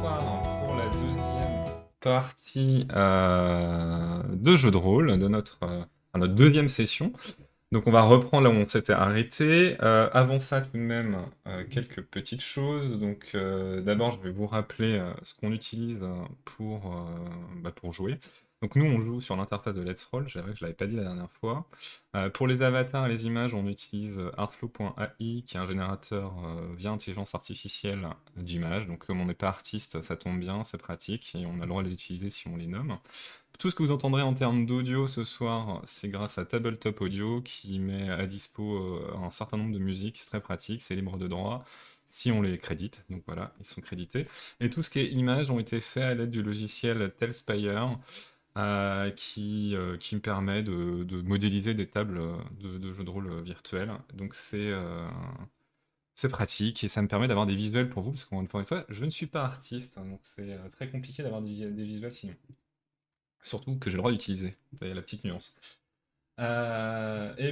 soir pour la deuxième partie euh, de jeu de rôle, de notre, euh, notre deuxième session. Donc on va reprendre là où on s'était arrêté. Euh, avant ça, tout de même, quelques petites choses. Donc d'abord, je vais vous rappeler ce qu'on utilise pour, bah, pour jouer. Donc nous, on joue sur l'interface de Let's Roll, je l'avais pas dit la dernière fois. Euh, pour les avatars et les images, on utilise artflow.ai, qui est un générateur euh, via intelligence artificielle d'images. Donc comme on n'est pas artiste, ça tombe bien, c'est pratique, et on a le droit de les utiliser si on les nomme. Tout ce que vous entendrez en termes d'audio ce soir, c'est grâce à Tabletop Audio, qui met à dispo euh, un certain nombre de musiques, c'est très pratique, c'est libre de droit si on les crédite. Donc voilà, ils sont crédités. Et tout ce qui est images ont été faits à l'aide du logiciel Telspire. Euh, qui, euh, qui me permet de, modéliser des tables euh, de, jeux de rôle virtuels. Donc c'est c'est pratique et ça me permet d'avoir des visuels pour vous, parce qu'encore une fois, je ne suis pas artiste, hein, donc c'est très compliqué d'avoir des, visuels sinon. Surtout que j'ai le droit d'utiliser, la petite nuance. eh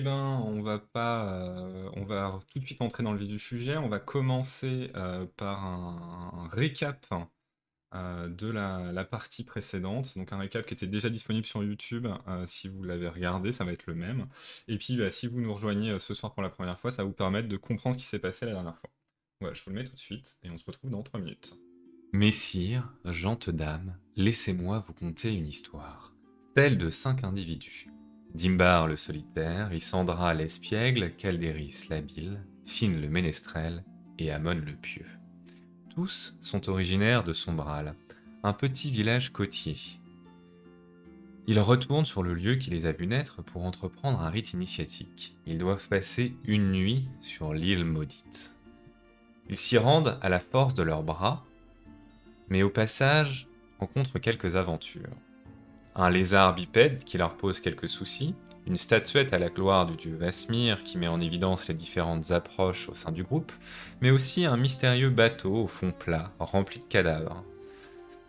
ben, on va pas, on va tout de suite entrer dans le vif du sujet. On va commencer par un récap euh, de la, partie précédente. Donc un récap qui était déjà disponible sur YouTube. Euh, si vous l'avez regardé, ça va être le même. Et puis bah, si vous nous rejoignez euh, ce soir pour la première fois, ça va vous permettre de comprendre ce qui s'est passé la dernière fois. Voilà, je vous le mets tout de suite et on se retrouve dans 3 minutes. Messire, gentes dames, laissez-moi vous conter une histoire. Celle de cinq individus. Dimbar le solitaire, Isandra l'espiègle, Caldéris l'habile, Finn le ménestrel et Amon le pieux. Tous sont originaires de Sombral, un petit village côtier. Ils retournent sur le lieu qui les a vus naître pour entreprendre un rite initiatique. Ils doivent passer une nuit sur l'île maudite. Ils s'y rendent à la force de leurs bras, mais au passage rencontrent quelques aventures. Un lézard bipède qui leur pose quelques soucis, une statuette à la gloire du dieu Vasmir qui met en évidence les différentes approches au sein du groupe, mais aussi un mystérieux bateau au fond plat, rempli de cadavres.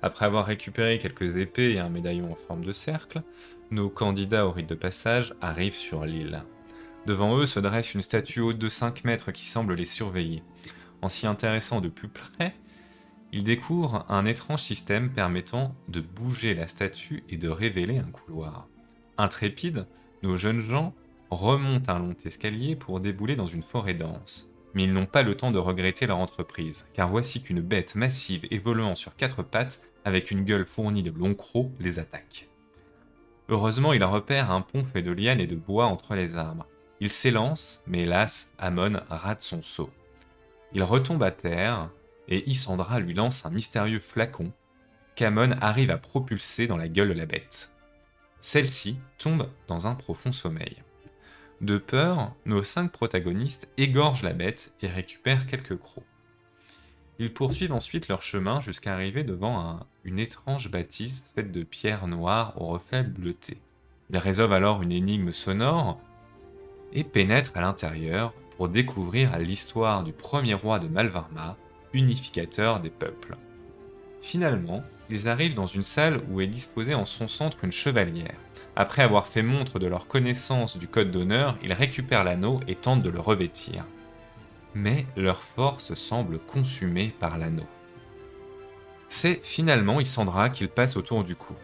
Après avoir récupéré quelques épées et un médaillon en forme de cercle, nos candidats au rite de passage arrivent sur l'île. Devant eux se dresse une statue haute de 5 mètres qui semble les surveiller. En s'y intéressant de plus près, ils découvrent un étrange système permettant de bouger la statue et de révéler un couloir. Intrépides, nos jeunes gens remontent un long escalier pour débouler dans une forêt dense. Mais ils n'ont pas le temps de regretter leur entreprise, car voici qu'une bête massive évoluant sur quatre pattes, avec une gueule fournie de longs crocs, les attaque. Heureusement, ils repèrent un pont fait de lianes et de bois entre les arbres. Il s'élance, mais hélas, Amon rate son saut. Il retombe à terre, et Isandra lui lance un mystérieux flacon qu'Amon arrive à propulser dans la gueule de la bête. Celle-ci tombe dans un profond sommeil. De peur, nos cinq protagonistes égorgent la bête et récupèrent quelques crocs. Ils poursuivent ensuite leur chemin jusqu'à arriver devant une étrange bâtisse faite de pierres noires au reflet bleuté. Ils résolvent alors une énigme sonore et pénètrent à l'intérieur pour découvrir l'histoire du premier roi de Malvarma, unificateur des peuples. Finalement, ils arrivent dans une salle où est disposée en son centre une chevalière. Après avoir fait montre de leur connaissance du code d'honneur, ils récupèrent l'anneau et tentent de le revêtir. Mais leur force semble consumée par l'anneau. C'est finalement Isandra qu'ils passent autour du cou.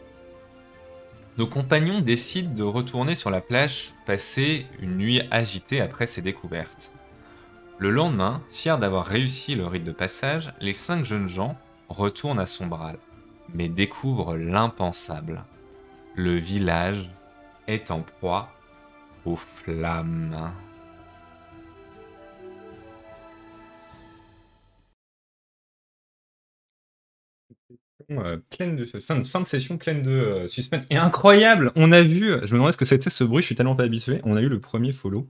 Nos compagnons décident de retourner sur la plage, passer une nuit agitée après ces découvertes. Le lendemain, fiers d'avoir réussi le rite de passage, les cinq jeunes gens retournent à Sombral mais découvre l'impensable. Le village est en proie aux flammes. Euh, pleine de fin, de, fin de session pleine de euh, suspense et incroyable. On a vu, je me demandais ce que c'était ce bruit. Je suis tellement pas habitué. On a eu le premier follow,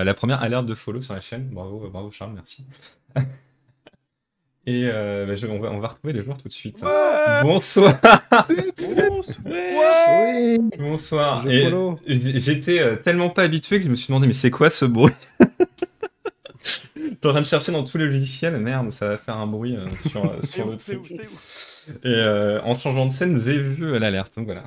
euh, la première alerte de follow sur la chaîne. Bravo, bravo Charles, merci. Et euh, bah, on, va, on, va, retrouver les joueurs tout de suite. Bonsoir. Bonsoir. Bonsoir. J'étais euh, tellement pas habitué que je me suis demandé mais c'est quoi ce bruit? T'es en train de chercher dans tous les logiciels, merde, ça va faire un bruit euh, sur, sur le truc. Et euh, en changeant de scène, j'ai vu l'alerte. Donc voilà,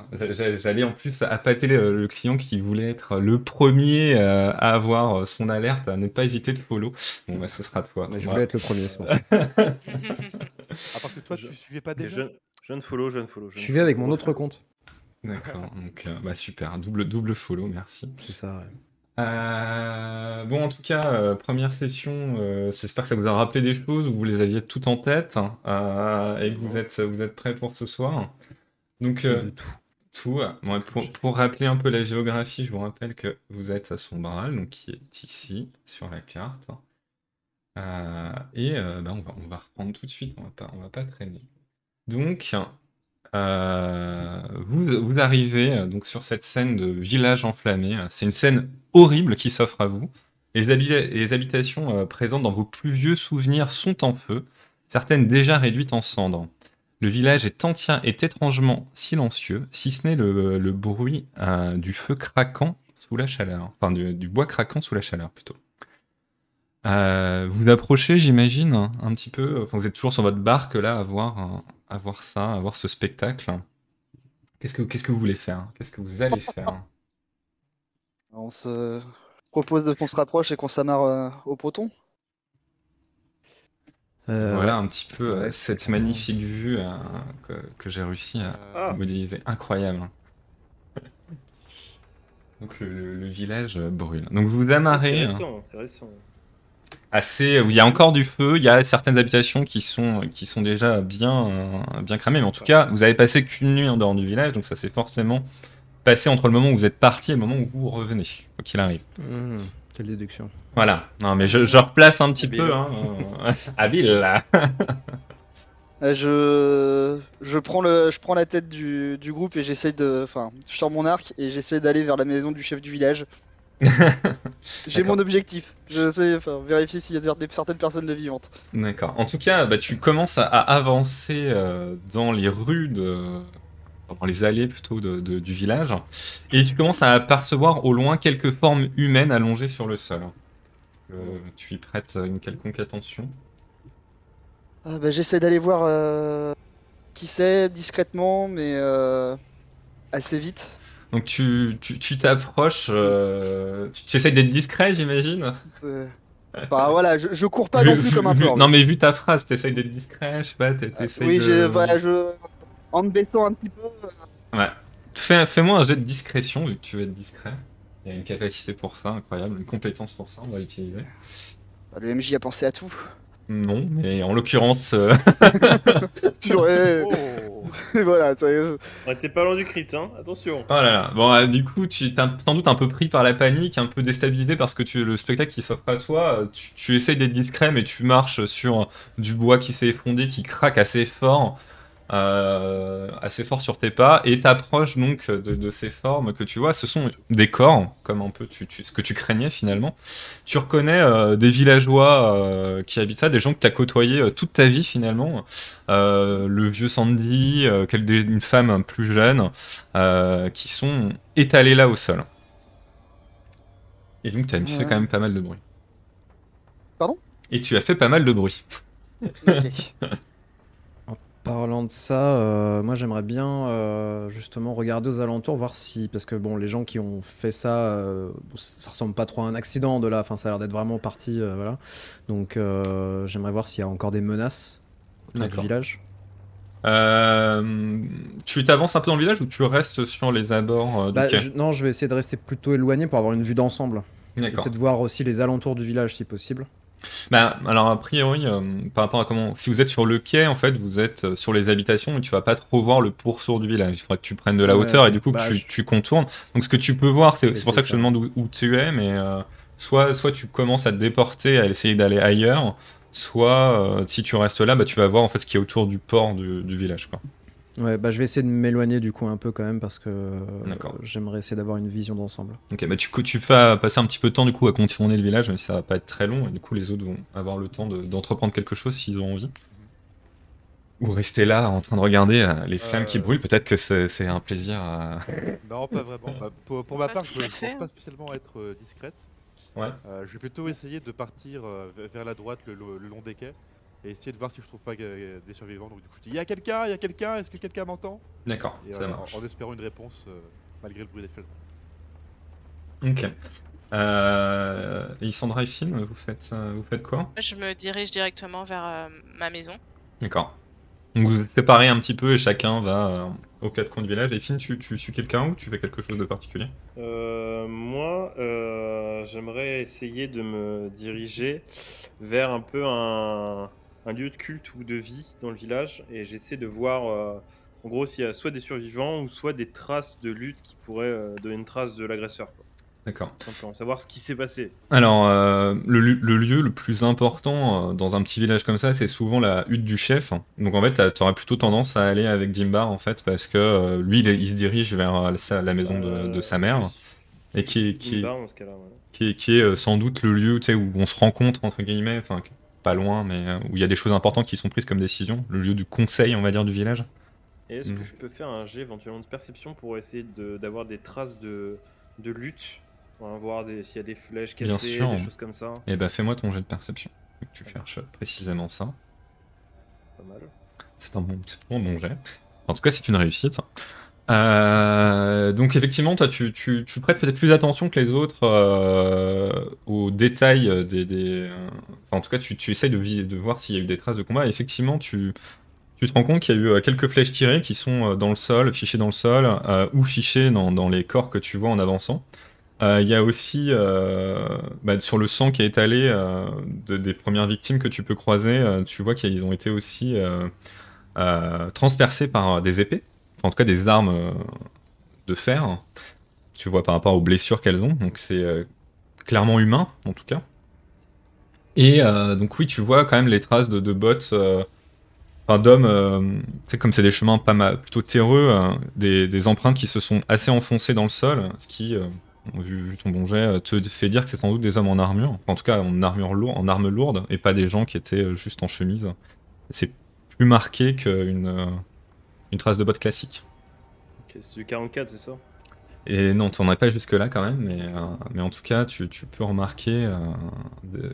j'allais en plus appâter le, client qui voulait être le premier euh, à avoir son alerte, à ne pas hésiter de follow. Bon, bah, ce sera toi. je voulais être le premier, c'est À part que toi, Je- tu suivais pas déjà Je, je ne follow, je ne follow. Je suivais avec mon autre compte. D'accord, donc euh, bah, super, double, double follow, merci. C'est ça, ouais. Euh, bon, en tout cas, euh, première session, euh, j'espère que ça vous a rappelé des choses, vous les aviez toutes en tête, et que vous êtes, vous êtes prêts pour ce soir. Donc, De tout. tout, bon, pour, pour rappeler un peu la géographie, je vous rappelle que vous êtes à Sombral, donc qui est ici, sur la carte. Et bah, on, va, on va reprendre tout de suite, on va pas, on va pas traîner. Donc, euh, vous, arrivez euh, donc sur cette scène de village enflammé. C'est une scène horrible qui s'offre à vous. Les, habi- les habitations euh, présentes dans vos plus vieux souvenirs sont en feu, certaines déjà réduites en cendres. Le village est entier est étrangement silencieux, si ce n'est le, bruit euh, du feu craquant sous la chaleur. Enfin, du, bois craquant sous la chaleur, plutôt. Euh, vous approchez, j'imagine, un, petit peu. Vous êtes toujours sur votre barque, là, à voir, euh, à voir ça, à voir ce spectacle. Qu'est-ce que, qu'est-ce que vous voulez faire? Qu'est-ce que vous allez faire? On se propose de qu'on se rapproche et qu'on s'amarre euh, au poton. Euh, Voilà un petit peu euh, Ouais, cette magnifique vue euh, que, que j'ai réussi à Ah. modéliser. Incroyable. Donc le, le- le village brûle. Donc vous vous C'est amarrez. hein. récent, c'est récent. Assez où il y a encore du feu, il y a certaines habitations qui sont qui sont déjà bien euh, bien cramées, mais en tout cas, vous avez passé qu'une nuit en dehors du village, donc ça s'est forcément passé entre le moment où vous êtes parti et le moment où vous revenez, quoi qu'il arrive. hmm, quelle déduction. Voilà. Non, mais je, je replace un petit Habile. peu, hein. euh, habile là. Euh, je... Je, prends le... je prends la tête du, du groupe et j'essaye de. Enfin, je sors mon arc et j'essaie d'aller vers la maison du chef du village. J'ai mon objectif. Je sais enfin, vérifier s'il y a cer- certaines personnes de vivantes. D'accord. En tout cas, bah, tu commences à, à avancer euh, dans les rues de dans les allées plutôt de- de- du village, et tu commences à apercevoir au loin quelques formes humaines allongées sur le sol. Euh, tu y prêtes une quelconque attention? Ah, bah, j'essaie d'aller voir euh, qui c'est discrètement, mais euh, assez vite. Donc tu tu- tu t'approches, euh, tu, tu essayes d'être discret, j'imagine. Bah voilà, je, je cours pas non plus vu- comme un vu- porc. Non mais vu ta phrase, t'essayes d'être discret, je sais pas, t'es- t'essayes oui, de... j'ai- voilà, je... en me baissant un petit peu. euh, Fais, fais-moi un jet de discrétion vu que tu veux être discret. Il y a une capacité pour ça, incroyable, une compétence pour ça, on va l'utiliser. bah, le MJ a pensé à tout. Non, mais en l'occurrence, euh, Purée. Oh Et voilà, est. Ouais, T'es pas loin du crit, hein attention. oh là là. Bon, euh, du coup, tu t'es sans doute un peu pris par la panique, un peu déstabilisé parce que tu, le spectacle qui s'offre à toi, euh, tu, tu essayes d'être discret, mais tu marches sur du bois qui s'est effondré, qui craque assez fort, euh, assez fort sur tes pas, et t'approches donc de, de ces formes que tu vois. Ce sont des corps, comme un peu tu, tu- ce que tu craignais finalement. Tu reconnais euh, des villageois euh, qui habitent ça, des gens que tu as côtoyés euh, toute ta vie finalement. Le vieux Sandy, une femme plus jeune, qui sont étalés là au sol. Et donc tu as fait quand même pas mal de bruit. Pardon? Et tu as fait pas mal de bruit. Parlant de ça, euh, moi j'aimerais bien euh, justement regarder aux alentours, voir si. Parce que bon, les gens qui ont fait ça, euh, ça ressemble pas trop à un accident de là, enfin ça a l'air d'être vraiment parti, voilà. Donc j'aimerais voir s'il y a encore des menaces dans le village. Tu t'avances un peu dans le village ou tu restes sur les abords du Bah, quai? je- non, je vais essayer de rester plutôt éloigné pour avoir une vue d'ensemble. Peut-être voir aussi les alentours du village si possible. Bah, alors a priori, euh, par rapport à comment, si vous êtes sur le quai, en fait, vous êtes euh, sur les habitations et tu vas pas trop voir le poursour du village. Il faudra que tu prennes de la Ouais, hauteur et du coup que Bah, tu, je- tu contournes. Donc ce que tu peux voir, c'est pour ça que je te demande où, où tu es, mais euh, soit, soit tu commences à te déporter, à essayer d'aller ailleurs, soit euh, si tu restes là, bah, tu vas voir en fait ce qui est autour du port du, du village. Quoi. Ouais, bah je vais essayer de m'éloigner du coup un peu quand même parce que euh, j'aimerais essayer d'avoir une vision d'ensemble. Ok, bah tu, tu fais passer un petit peu de temps du coup à contourner le village, mais ça va pas être très long, et du coup les autres vont avoir le temps de- d'entreprendre quelque chose s'ils ont envie. Ou rester là en train de regarder euh, les flammes qui Euh. brûlent, peut-être que c'est un plaisir à... Non, pas vraiment. Bah, pour, pour ma part, je ne pense pas spécialement être euh, discrète. Ouais. Euh, je vais plutôt essayer de partir euh, ve- vers la droite le long des quais et essayer de voir si je trouve pas euh, des survivants. Donc du coup, je dis il y a quelqu'un, il y a quelqu'un, est-ce que quelqu'un m'entend? D'accord, Et ça euh, marche. en, en espérant une réponse euh, malgré le bruit des flammes. Ok. Euh, Lysandra et Film, vous faites, euh, vous faites quoi? Je me dirige directement vers euh, ma maison. D'accord. Donc vous êtes séparés un petit peu et chacun va euh, aux quatre coins du village. Et Finn, tu, tu suis quelqu'un ou tu fais quelque chose de particulier? Euh, moi, euh, j'aimerais essayer de me diriger vers un peu un, un lieu de culte ou de vie dans le village et j'essaie de voir euh, en gros s'il y a soit des survivants ou soit des traces de lutte qui pourraient euh, donner une trace de l'agresseur. quoi. D'accord. Simplement, savoir ce qui s'est passé. Alors, euh, le, lieu le plus important euh, dans un petit village comme ça, c'est souvent la hutte du chef. Donc en fait, tu auras plutôt tendance à aller avec Dimbar en fait, parce que euh, lui, il, se dirige vers la maison de, de sa mère, et qui, est- qui, est- Dimbar dans ce cas-là, ouais. qui est, qui est, sans doute le lieu où on se rencontre entre guillemets, pas loin, mais euh, où il y a des choses importantes qui sont prises comme décision, le lieu du conseil, on va dire, du village. Et est-ce Mm. que je peux faire un jet éventuellement de perception pour essayer de- d'avoir des traces de, de lutte Voilà, Voir des- s'il y a des flèches Bien cassées, sûr. des choses comme ça. Et bah fais-moi ton jet de perception. Tu cherches précisément ça. Pas mal. C'est un bon, c'est un bon jet. En tout cas, c'est une réussite. Euh, donc effectivement, toi, tu, tu- tu prêtes peut-être plus attention que les autres euh, aux détails des... des- euh, en tout cas, tu, tu essayes de, vis- de voir s'il y a eu des traces de combat. Effectivement, tu, tu te rends compte qu'il y a eu euh, quelques flèches tirées qui sont euh, dans le sol, fichées dans le sol, euh, ou fichées dans, dans les corps que tu vois en avançant. Il y a aussi bah, sur le sang qui est étalé de- des premières victimes que tu peux croiser, tu vois qu'ils ont été aussi transpercés par des épées, en tout cas des armes euh, de fer. Tu vois par rapport aux blessures qu'elles ont, donc c'est euh, clairement humain en tout cas. Et euh, donc oui, tu vois quand même les traces de, bottes, enfin d'hommes, sais comme c'est des chemins pas mal, plutôt terreux, euh, des, empreintes qui se sont assez enfoncées dans le sol, ce qui, vu, ton bon jet, te fait dire que c'est sans doute des hommes en armure, en tout cas en armure lourde, en armes lourdes, et pas des gens qui étaient juste en chemise. C'est plus marqué qu'une une trace de botte classique. Ok, c'est du 44, c'est ça? Et non, tu n'en as pas jusque-là quand même, mais, euh, mais en tout cas, tu, tu peux remarquer euh, des,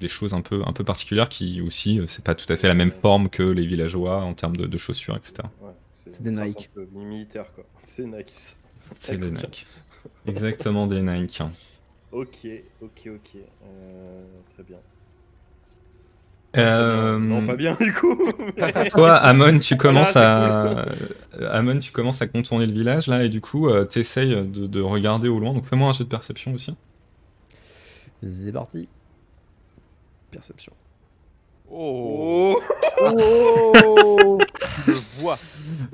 des choses un peu, un peu particulières qui aussi, euh, c'est pas tout à fait la même forme que les villageois en termes de, de chaussures, etc. Ouais, C'est des Nike. un peu militaire, quoi. C'est Nike. C'est des. Nike. Exactement des Nike. Ok, ok, ok. Euh, très bien. Euh, Non, pas bien du coup. Toi, Amon, tu commences Voilà, à Amon, tu commences à contourner le village là, et du coup, tu t'essayes de, de regarder au loin. Donc fais-moi un jet de perception aussi. C'est parti. Perception. Oh, Oh Tu le vois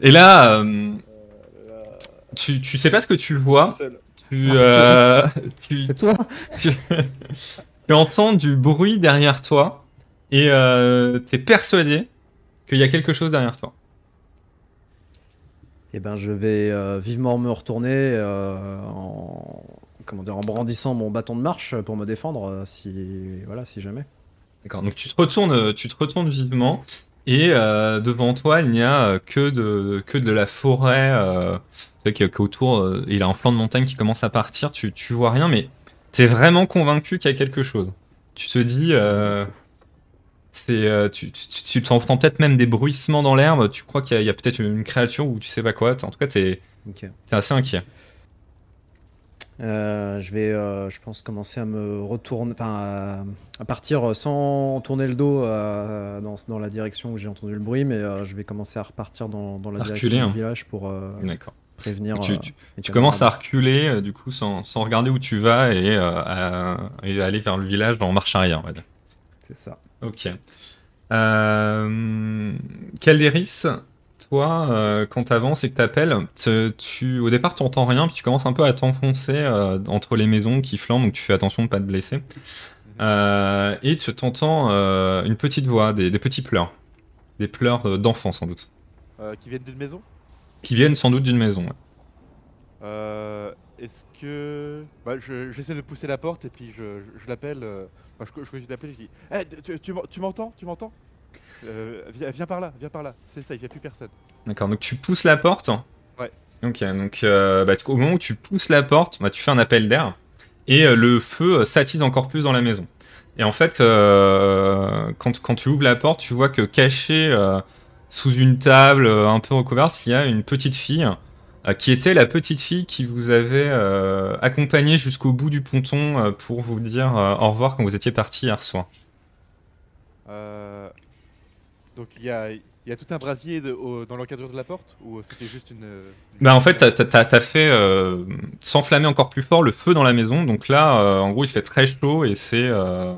Et là, euh, tu, tu sais pas ce que tu vois. Tu, euh, tu, C'est toi tu, tu entends du bruit derrière toi et euh, t'es persuadé qu'il y a quelque chose derrière toi. Eh ben, je vais euh, vivement me retourner euh, en, comment dire, en brandissant mon bâton de marche pour me défendre si, voilà, si jamais. D'accord. Donc tu te retournes, tu te retournes vivement et euh, devant toi il n'y a que de que de la forêt. Tu qu'autour il y a un flanc de montagne qui commence à partir. Tu tu vois rien, mais t'es vraiment convaincu qu'il y a quelque chose. Tu te dis. C'est, euh, tu, tu, tu t'entends peut-être même des bruissements dans l'herbe. Tu crois qu'il y a, peut-être une créature ou tu sais pas quoi. En tout cas, t'es, Ok. t'es assez inquiet. Euh, je vais, euh, je pense, commencer à me retourner, enfin, à, à partir sans tourner le dos dans, dans la direction où j'ai entendu le bruit, mais je vais commencer à repartir dans, dans la À direction reculer, du hein. village pour prévenir. Tu- tu- Tu commences à reculer du coup sans, sans regarder où tu vas et, à- et aller vers le village en marche arrière. Va dire. C'est ça. Ok. Euh, Calderis, toi, euh, quand t'avances et que t'appelles, te- tu, au départ, t'entends rien, puis tu commences un peu à t'enfoncer euh, entre les maisons qui flambent, donc tu fais attention de pas te blesser. Euh, et tu t'entends euh, une petite voix, des, des petits pleurs. Des pleurs euh, d'enfants, sans doute. Euh, Qui viennent d'une maison? Qui viennent sans doute d'une maison. ouais. Euh, Est-ce que. Bah, je- j'essaie de pousser la porte et puis je, je- je l'appelle. euh, Enfin, je, je continue d'appeler, je dis Eh, tu, tu m'en- tu m'entends Tu m'entends? Euh, viens, viens par là, viens par là. C'est ça, il n'y a plus personne. D'accord, donc tu pousses la porte. Ouais. Ok, donc euh, bah, au moment où tu pousses la porte, bah, tu fais un appel d'air et euh, le feu euh, s'attise encore plus dans la maison. Et en fait, quand, quand tu ouvres la porte, tu vois que caché euh, sous une table un peu recouverte, il y a une petite fille qui était la petite fille qui vous avait euh, accompagné jusqu'au bout du ponton euh, pour vous dire euh, au revoir quand vous étiez parti hier soir. Euh, Donc il y a, il y a tout un brasier de- au- dans l'encadrure de la porte ou c'était juste une. une- Bah en fait, t'as- fait euh, s'enflammer encore plus fort le feu dans la maison. Donc là, euh, en gros, il fait très chaud et c'est euh,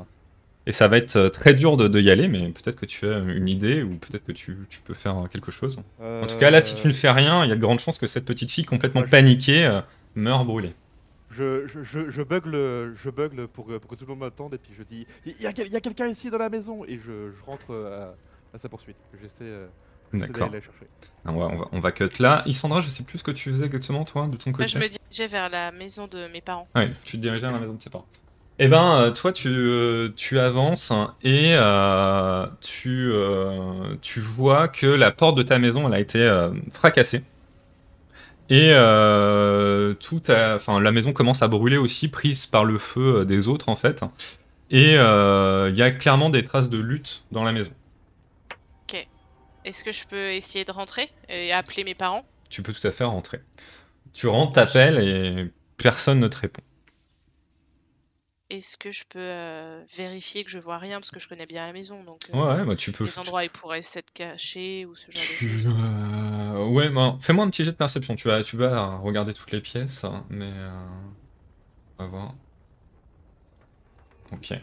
et ça va être euh, très dur de, de y aller. Mais peut-être que tu as une idée ou peut-être que tu, tu peux faire euh, quelque chose. En tout cas, là, si tu ne fais rien, il y a de grandes chances que cette petite fille complètement Ouais, je- paniquée euh, meure brûlée. Je, je, je, je bugle, je bugle pour, que- pour que tout le monde m'attende et puis je dis il y a, quelqu'un ici dans la maison et je, je rentre à, à sa poursuite. J'essaie D'accord. d'aller la chercher. On va, on, va, on va cut là. Isandra, je sais plus ce que tu faisais exactement, toi, de ton Moi, côté. je me dirigeais vers la maison de mes parents. Ouais, tu te dirigeais vers la maison de tes parents. Eh ben, euh, toi, tu, euh, tu avances et euh, tu, euh, tu vois que la porte de ta maison, elle a été euh, fracassée. Et tout a- enfin, la maison commence à brûler aussi, prise par le feu des autres, en fait. Et il y a clairement des traces de lutte dans la maison. Est-ce que je peux essayer de rentrer et appeler mes parents? Tu peux tout à fait rentrer. Tu rentres, t'appelles et personne ne te répond. Est-ce que je peux euh, vérifier que je vois rien parce que je connais bien la maison donc euh, Ouais, ouais, bah tu peux. les endroits ils pourraient s'être cachés ou ce genre de choses? euh, ouais, bah, fais-moi un petit jet de perception. Tu vas, tu vas regarder toutes les pièces, hein, mais euh, on va voir. Ok.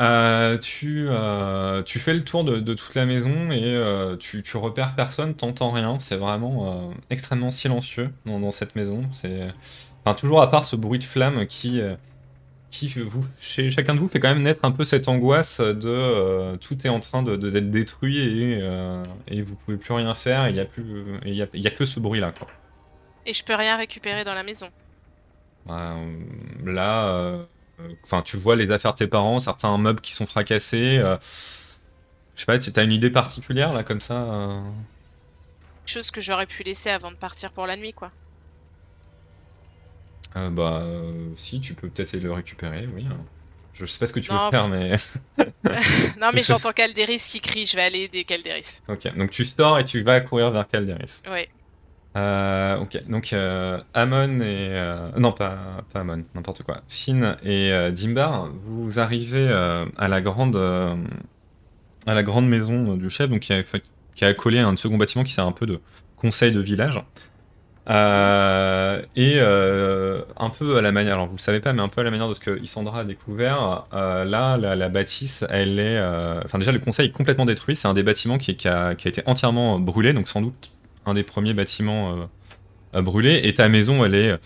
Euh, tu, euh, tu fais le tour de, de toute la maison et tu, tu repères personne, t'entends rien. C'est vraiment extrêmement silencieux dans, dans cette maison. C'est, enfin, toujours à part ce bruit de flamme qui, qui vous, chez chacun de vous fait quand même naître un peu cette angoisse de euh, tout est en train de, de- d'être détruit et, euh, et vous pouvez plus rien faire. et Il y a plus, et il y a, y a que ce bruit là quoi. Et je peux rien récupérer dans la maison. Bah, euh, là, euh, tu vois les affaires de tes parents, certains meubles qui sont fracassés. je sais pas si t'as une idée particulière là comme ça. Chose que j'aurais pu laisser avant de partir pour la nuit quoi. Euh, bah, euh, si tu peux peut-être le récupérer, oui. hein. Je sais pas ce que tu veux Non, faire, mais non mais j'entends Calderis qui crie, je vais aller aider Calderis. ok. Donc tu sors et tu vas courir vers Calderis. Ouais. Euh, ok, donc Amon et... non, pas, pas Amon, n'importe quoi. Finn et Dimbar, vous arrivez à, la grande, à la grande maison du chef, donc qui a, qui a accolé un second bâtiment qui sert un peu de conseil de village. Euh, et euh, un peu à la manière, alors vous le savez pas, mais un peu à la manière de ce que Isandra a découvert, euh, là, la, la bâtisse, elle est... Enfin déjà, le conseil est complètement détruit, c'est un des bâtiments qui, qui a, qui a été entièrement brûlé, donc sans doute un des premiers bâtiments brûler, et ta maison, elle est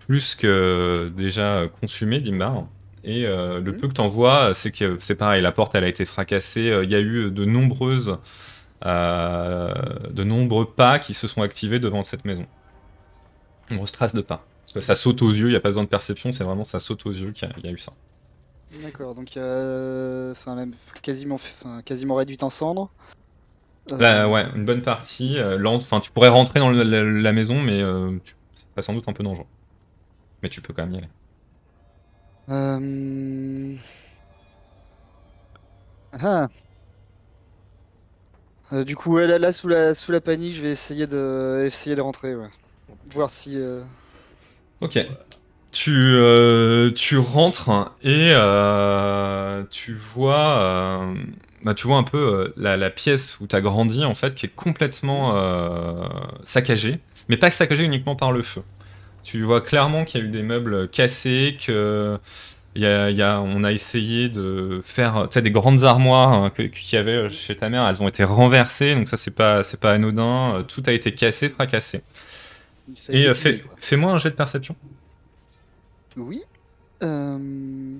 plus que déjà consumée, Dimbar. Et le Mhm. peu que t'en vois, c'est que c'est pareil, la porte, elle a été fracassée, il y a eu de nombreuses... de nombreux pas qui se sont activés devant cette maison. Une grosse trace de pas. Parce que ça saute aux yeux, il n'y a pas besoin de perception, c'est vraiment ça saute aux yeux qu'il y, a- il y a eu ça. D'accord, donc il y a enfin, la- quasiment, quasiment réduite en cendres. Euh, Là, ouais, une bonne partie. euh, lente. Enfin, tu pourrais rentrer dans le- la, la maison, mais euh, c'est pas sans doute un peu dangereux. Mais tu peux quand même y aller. Euh... Ah. Euh, du coup, ouais, là, là, sous la, sous la panique, je vais essayer de, essayer de rentrer, ouais. Voir si... euh, Ok. Tu, euh, tu rentres et euh, tu vois, bah, tu vois un peu la, pièce où tu as grandi en fait qui est complètement saccagée, mais pas saccagée uniquement par le feu. Tu vois clairement qu'il y a eu des meubles cassés, que a, y on a essayé de faire des grandes armoires hein, qu'il y avait chez ta mère, elles ont été renversées, donc ça c'est pas, pas anodin, tout a été cassé, fracassé. Et euh, fais- quoi. fais-moi un jet de perception. Oui. Euh...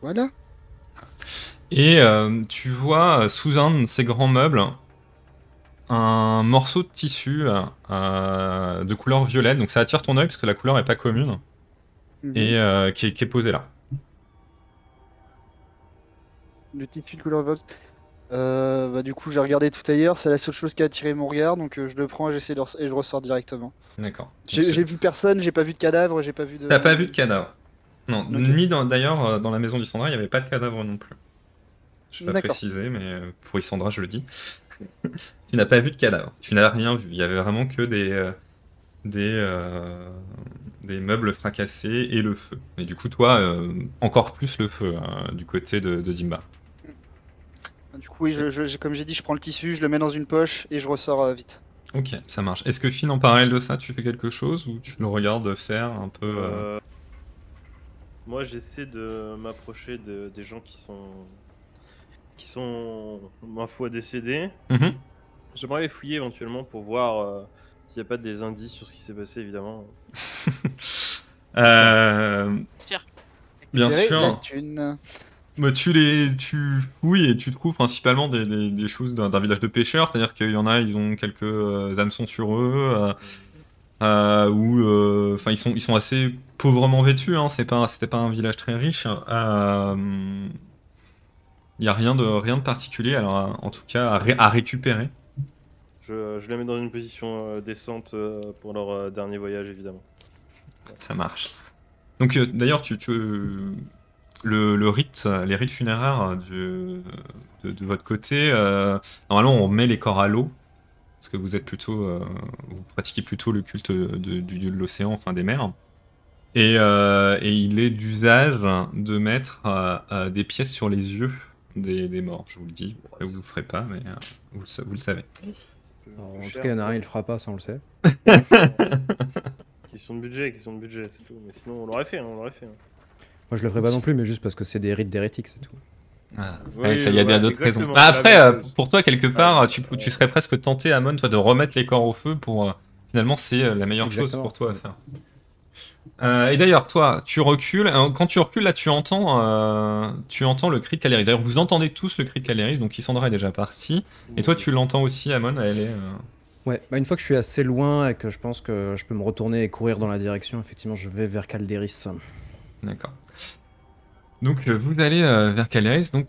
Voilà. Et euh, tu vois sous un de ces grands meubles un morceau de tissu euh, de couleur violette, donc ça attire ton œil parce que la couleur est pas commune, Mhm. et euh, qui, est, qui est posé là. Le tissu de couleur violet. Euh, bah, du coup, j'ai regardé tout ailleurs, c'est la seule chose qui a attiré mon regard, donc euh, je le prends et j'essaie de et je ressors directement. D'accord. J'ai vu personne, j'ai pas vu de cadavre, j'ai pas vu de. T'as pas vu de cadavre Non, ni dans- d'ailleurs euh, dans la maison d'Isandra, il n'y avait pas de cadavre non plus. Je vais pas préciser, mais pour Isandra, je le dis. tu n'as pas vu de cadavre. Tu n'as rien vu. Il y avait vraiment que des, des, euh, des meubles fracassés et le feu. Et du coup, toi, encore plus le feu euh, du côté de, de Dimba. Du coup, oui, je- je- comme j'ai dit, je prends le tissu, je le mets dans une poche et je ressors euh, vite. Ok, ça marche. Est-ce que Finn, en parallèle de ça, tu fais quelque chose ou tu le regardes faire un peu euh, Euh, Moi, j'essaie de m'approcher de, des gens qui sont, qui sont, ma foi, décédés. mhm. J'aimerais les fouiller éventuellement pour voir euh, s'il n'y a pas des indices sur ce qui s'est passé, évidemment. Euh, Sûr. Bien La sûr. Bah, tu les tu fouilles et tu trouves principalement des, des- des choses d'un d'un village de pêcheurs, c'est-à-dire qu'il y en a, ils ont quelques euh, hameçons sur eux, euh, euh, ou euh, enfin ils sont ils sont assez pauvrement vêtus, hein, c'est pas c'était pas un village très riche. Il y a rien de rien de particulier, alors en tout cas à, ré- à récupérer. Je, je les mets dans une position décente pour leur dernier voyage, évidemment. Ça marche. Donc d'ailleurs, tu, tu- le, le rite, les rites funéraires du- de, de votre côté, euh, normalement on met les corps à l'eau parce que vous êtes plutôt, euh, vous pratiquez plutôt le culte de, du- de l'océan, enfin des mers. Et, euh, et il est d'usage de mettre euh, euh, des pièces sur les yeux des, des morts. Je vous le dis, vous ne le ferez pas, mais euh, vous, le sa- vous le savez. Alors, en tout cas, il y en a un, il le fera pas, ça on le sait. Question de budget, question de budget, c'est tout. Mais sinon, on l'aurait fait, hein, on l'aurait fait. hein. Moi je le ferai pas non plus, mais juste parce que c'est des rites d'hérétiques, c'est tout. Ah, Oui, ouais, ça, y a voilà, d'autres raisons. Bah, après, euh, pour toi, quelque part, Ouais. tu, tu serais presque tenté, Amon, toi, de remettre les corps au feu pour. euh, finalement, c'est euh, la meilleure chose pour toi à faire. Euh, et d'ailleurs, toi, tu recules. euh, Quand tu recules, là, tu entends, euh, tu entends le cri de Caléris. D'ailleurs, vous entendez tous le cri de Caléris, donc Isandra est déjà partie. Et toi, tu l'entends aussi, Amon, elle est. euh, Ouais, bah une fois que je suis assez loin et que je pense que je peux me retourner et courir dans la direction, effectivement, je vais vers Calderis. D'accord. Donc euh, vous allez euh, vers Caleris. Donc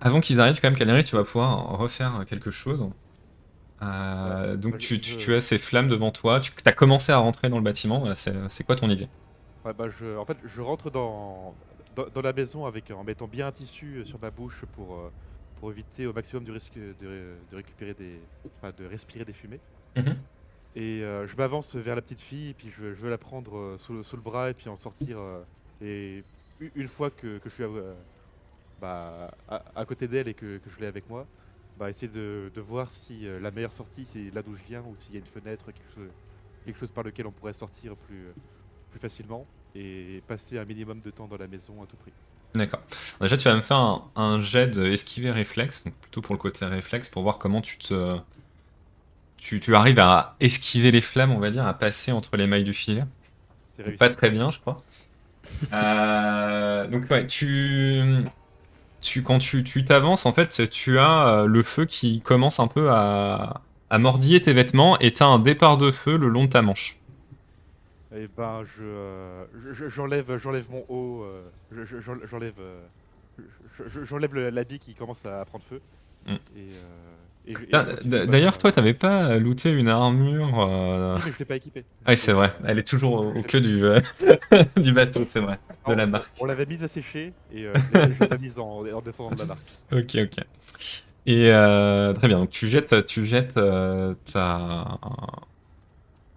avant qu'ils arrivent, quand même, Caleris, tu vas pouvoir refaire quelque chose. Euh, donc moi, tu, as ces flammes devant toi. Tu as commencé à rentrer dans le bâtiment. C'est quoi ton idée? Ouais, bah, je, en fait, je rentre dans, dans, dans la maison avec, en mettant bien un tissu euh, sur ma bouche pour, euh, pour éviter au maximum du risque de, de récupérer des, enfin, de respirer des fumées. Mhm. Et euh, je m'avance vers la petite fille, et puis je, je veux la prendre euh, sous, le- sous le bras et puis en sortir. euh, et une fois que, que je suis à, euh, bah, à, à côté d'elle et que, que je l'ai avec moi, bah, essayer de, de voir si euh, la meilleure sortie c'est là d'où je viens ou s'il y a une fenêtre, quelque chose, quelque chose par lequel on pourrait sortir plus, plus facilement et passer un minimum de temps dans la maison à tout prix. D'accord. Déjà, tu vas me faire un, un jet de esquiver réflexe, donc plutôt pour le côté réflexe, pour voir comment tu te. Tu, tu arrives à esquiver les flammes, on va dire, à passer entre les mailles du filet. C'est. Pas très bien, je crois. Euh, donc ouais, tu, tu quand tu tu t'avances, en fait, tu as euh, le feu qui commence un peu à, à mordiller tes vêtements et t'as un départ de feu le long de ta manche. Et ben je, euh, je- je- j'enlève j'enlève mon haut, euh, je- je- j'en- j'enlève je- je- j'enlève l'habit qui commence à prendre feu. Mm. Et, euh, D'ailleurs, toi, t'avais pas looté une armure. euh, mais je l'ai pas équipé. Ah, oui, c'est vrai. Elle est toujours au, au queue du, euh, du bateau, c'est vrai. De la On- marque. On l'avait mise à sécher et euh, je l'ai- pas mise en, en descendant de la marque. Ok, ok. Et euh, très bien, donc tu jettes, tu jettes euh, ta,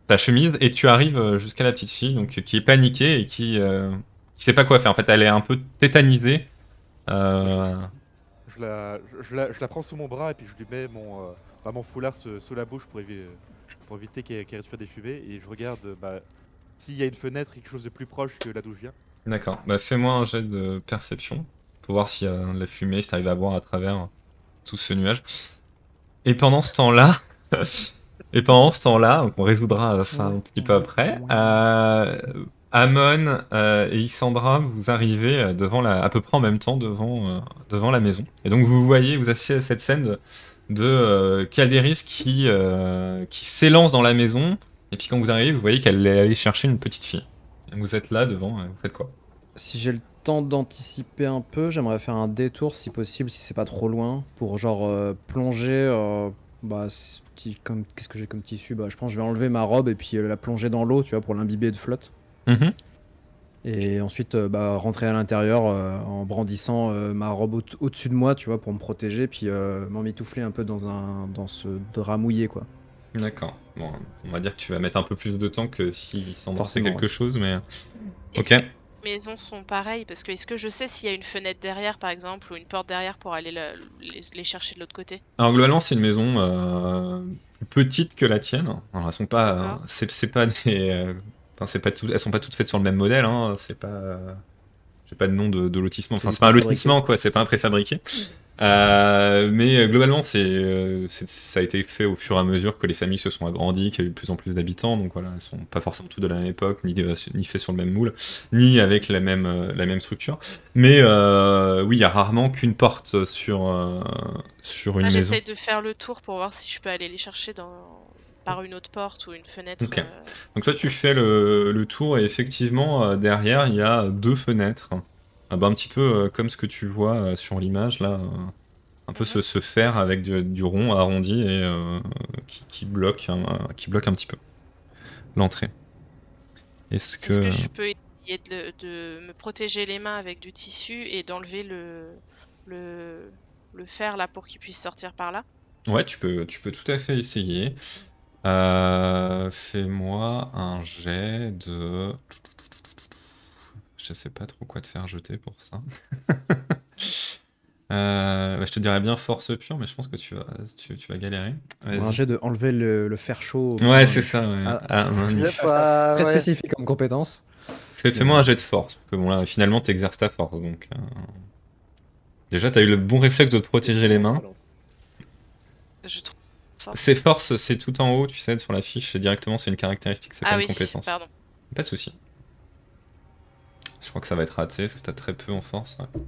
ta chemise et tu arrives euh, jusqu'à la petite fille donc, qui est paniquée et qui, euh, qui sait pas quoi faire. En fait, elle est un peu tétanisée. Euh, Je la, prends sous mon bras et puis je lui mets mon, euh, bah, foulard sous, la bouche pour, évi- pour éviter qu'elle respire des fumées et je regarde euh, bah, s'il y a une fenêtre, quelque chose de plus proche que là d'où je viens. D'accord, bah, fais-moi un jet de perception pour voir s'il y a de la fumée, si tu arrives à voir à travers tout ce nuage. Et pendant ce temps-là, et pendant ce temps-là, on résoudra ça un petit peu après. Euh, Amon euh, et Isandra, vous arrivez euh, devant la, à peu près en même temps devant, euh, devant la maison. Et donc vous voyez, vous assistez à cette scène de, de Calderis qui, qui s'élance dans la maison. Et puis quand vous arrivez, vous voyez qu'elle est allée chercher une petite fille. Vous êtes là devant, vous faites quoi? Si j'ai le temps d'anticiper un peu, j'aimerais faire un détour si possible, si c'est pas trop loin, pour genre plonger. bah, qu'est-ce que j'ai comme tissu? Bah, je pense que je vais enlever ma robe et puis la plonger dans l'eau, tu vois, pour l'imbiber de flotte. Mhm. Et ensuite, euh, bah, rentrer à l'intérieur euh, en brandissant euh, ma robe au- au-dessus de moi, tu vois, pour me protéger, puis euh, m'emmitoufler un peu dans, un, dans ce drap mouillé, quoi. D'accord. Bon, on va dire que tu vas mettre un peu plus de temps que si Sandra fait Forcément, quelque ouais. chose, mais. Est-ce Ok. maisons sont pareilles? Parce que est-ce que je sais s'il y a une fenêtre derrière, par exemple, ou une porte derrière pour aller le- les, les chercher de l'autre côté? Alors globalement, c'est une maison euh, plus petite que la tienne. Alors, elles sont pas, euh, c'est c'est pas des, euh, enfin c'est pas tout, elles sont pas toutes faites sur le même modèle. Hein, c'est pas, j'ai pas de nom de, de lotissement. Enfin C'est pas un préfabriqué. lotissement quoi, c'est pas un préfabriqué. Euh, mais euh, globalement, c'est, euh, ça a été fait au fur et à mesure que les familles se sont agrandies, qu'il y a eu de plus en plus d'habitants. Donc voilà, elles sont pas forcément toutes de la même époque, ni, de- ni fait sur le même moule, ni avec la même, euh, la même structure. Mais euh, oui, il y a rarement qu'une porte sur, euh, sur une Là, maison. j'essaie de faire le tour pour voir si je peux aller les chercher dans... par une autre porte ou une fenêtre. Ok. euh, Donc toi tu fais le, le tour et effectivement euh, derrière il y a deux fenêtres. Ah bah, un petit peu euh, comme ce que tu vois sur l'image là. un peu ce, ce fer avec du, du rond arrondi et qui, qui bloque qui bloque un petit peu l'entrée. Est-ce que... Est-ce que je peux essayer de, de me protéger les mains avec du tissu et d'enlever le, le, le fer là pour qu'il puisse sortir par là? Ouais, tu peux, tu peux tout à fait essayer. Euh, Fais-moi un jet de... Je sais pas trop quoi te faire jeter pour ça. Euh, bah, je te dirais bien force pure, mais je pense que tu vas, tu, tu vas galérer. Un jet de enlever le, le fer chaud. Ouais, c'est ça. ouais. Ah. Ah, pas- Très ouais. spécifique comme compétence. Fais- Fais-moi un jet de force, parce que bon là, finalement, t'exerces ta force, donc... euh, Déjà, t'as eu le bon réflexe de te protéger les mains. Je trouve. Force. C'est force, c'est tout en haut, tu sais, sur la fiche, c'est directement, c'est une caractéristique, c'est Ah pas oui, une compétence. pardon. Pas de souci. Je crois que ça va être raté parce que t'as très peu en force. ouais.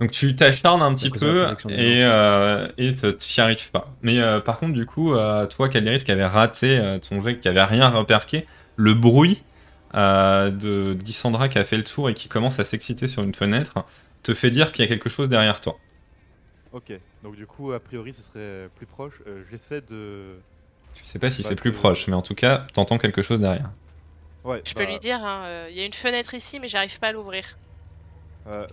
Donc tu t'acharnes un petit peu et euh, et te- t'y arrives pas. Mais euh, par contre, du coup, euh, toi, Calderis, qui avait raté euh, ton jet, qui avait rien reperqué, le bruit euh, de d'Issandra qui a fait le tour et qui commence à s'exciter sur une fenêtre te fait dire qu'il y a quelque chose derrière toi. Ok, donc du coup, a priori, ce serait plus proche. Euh, J'essaie de. Tu sais pas si Bah, c'est plus proche, mais en tout cas, t'entends quelque chose derrière. Ouais, Je peux bah, lui dire, hein, euh, il y a une fenêtre ici, mais j'arrive pas à l'ouvrir. euh,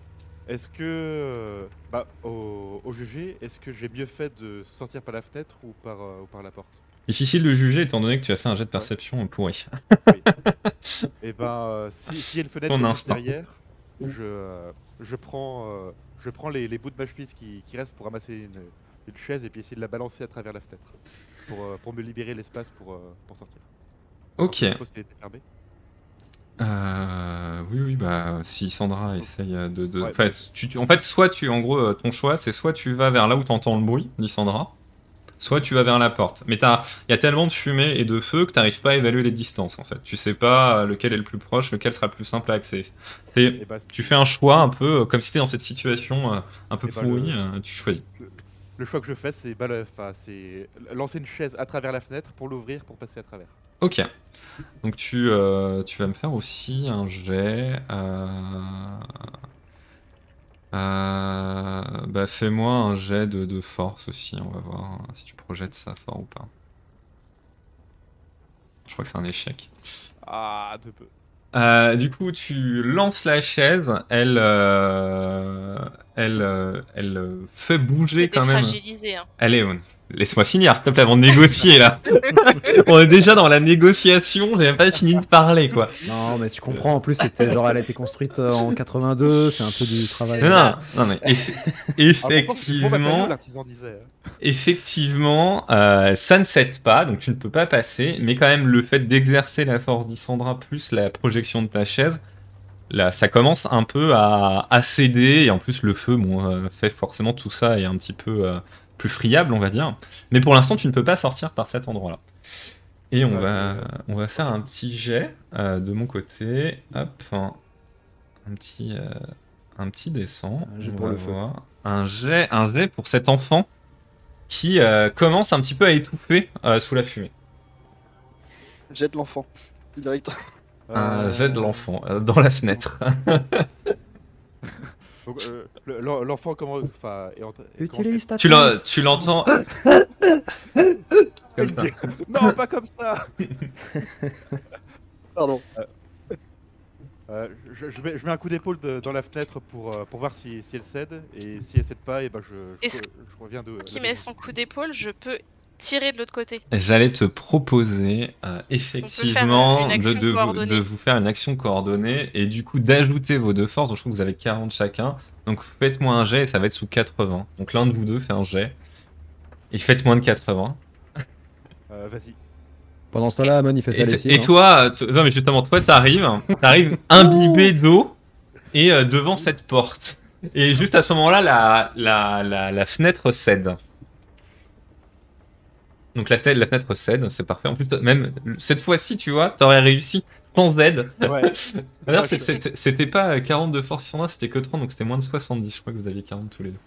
est-ce que. euh, Bah, au, au GG, est-ce que j'ai mieux fait de sortir par la fenêtre ou par, euh, ou par la porte? Difficile de juger étant donné que tu as fait un jet de perception pourri. Et ben, euh, si- s'il y a une fenêtre derrière, je, euh, je prends, euh, je prends les, les bouts de ma chemise qui, qui restent pour ramasser une, une chaise et puis essayer de la balancer à travers la fenêtre. Pour, euh, pour me libérer l'espace pour, euh, pour sortir. Ok. Je fermée. Euh, oui, oui, bah, si Sandra essaye de. de... Ouais. En, fait, tu, tu- en fait, soit tu, en gros, ton choix, c'est soit tu vas vers là où tu entends le bruit, dit Sandra, soit tu vas vers la porte. Mais il y a tellement de fumée et de feu que tu n'arrives pas à évaluer les distances, en fait. Tu sais pas euh, lequel est le plus proche, lequel sera le plus simple à accéder. Bah, tu fais un choix un peu, euh, comme si tu dans cette situation euh, un peu bah, pourrie, le- euh, tu choisis. le choix que je fais, c'est enfin, c'est lancer une chaise à travers la fenêtre pour l'ouvrir pour passer à travers. Ok. Donc tu, euh, tu vas me faire aussi un jet. euh, euh, bah fais-moi un jet de, de force aussi, on va voir si tu projettes ça fort ou pas. Je crois que c'est un échec. Ah, de peu. Euh, du coup, tu lances la chaise, elle, euh, elle, euh, elle fait bouger quand même. Hein. Allez, on- laisse-moi finir, s'il te plaît, avant de négocier là. on est déjà dans la négociation, j'ai même pas fini de parler quoi. Non, mais tu comprends. En plus, c'était genre, elle a été construite euh, en 82. C'est un peu du travail. Non, non, mais eff- Ah, effectivement, l'artisan disait. hein. effectivement, euh, ça ne s'aide pas, donc tu ne peux pas passer, mais quand même le fait d'exercer la force d'Issandra plus la projection de ta chaise, là, ça commence un peu à, à céder, et en plus le feu, bon, euh, fait forcément tout ça est un petit peu euh, plus friable, on va dire. Mais pour l'instant, tu ne peux pas sortir par cet endroit-là. Et on Ouais, va, on va faire un petit jet euh, de mon côté. Hop, un, un petit, euh, un petit descend. Un jet on pour va le feu. voir. Un jet, un jet pour cet enfant qui euh, commence un petit peu à étouffer euh, sous la fumée. Jette l'enfant. Direct. Un Euh, jet de l'enfant euh, dans la fenêtre. donc, euh, le- l'en- L'enfant, comment. Enfin, est en train- Utilise ta tu l'en- tête. tu l'entends comme ça. Non, pas comme ça Pardon. Euh, je, je mets, je mets un coup d'épaule de- dans la fenêtre pour, euh, pour voir si, si elle cède. Et si elle cède pas, et ben je, je, Est-ce je reviens de. Qui met son coup d'épaule, je peux tirer de l'autre côté. J'allais te proposer euh, effectivement de, vous, coordonnée de vous faire une action coordonnée et du coup d'ajouter vos deux forces. Donc, je trouve que vous avez 40 chacun. Donc faites-moi un jet et ça va être sous 80. Donc l'un de vous deux fait un jet. Et faites moins de 80. Euh, Vas-y. Pendant ce temps-là, Amon il fait Et, lessive. et hein. toi, non mais justement, toi t'arrives, t'arrives imbibé d'eau et euh, devant cette porte. Et juste à ce moment-là, la, la, la, la fenêtre cède. Donc la, fenêtre- la fenêtre cède, c'est parfait. En plus, même cette fois-ci, tu vois, t'aurais réussi sans aide. Ouais. D'ailleurs, c'était pas 40 de force sur c'était que 30, donc c'était moins de 70. Je crois que vous aviez 40 tous les deux.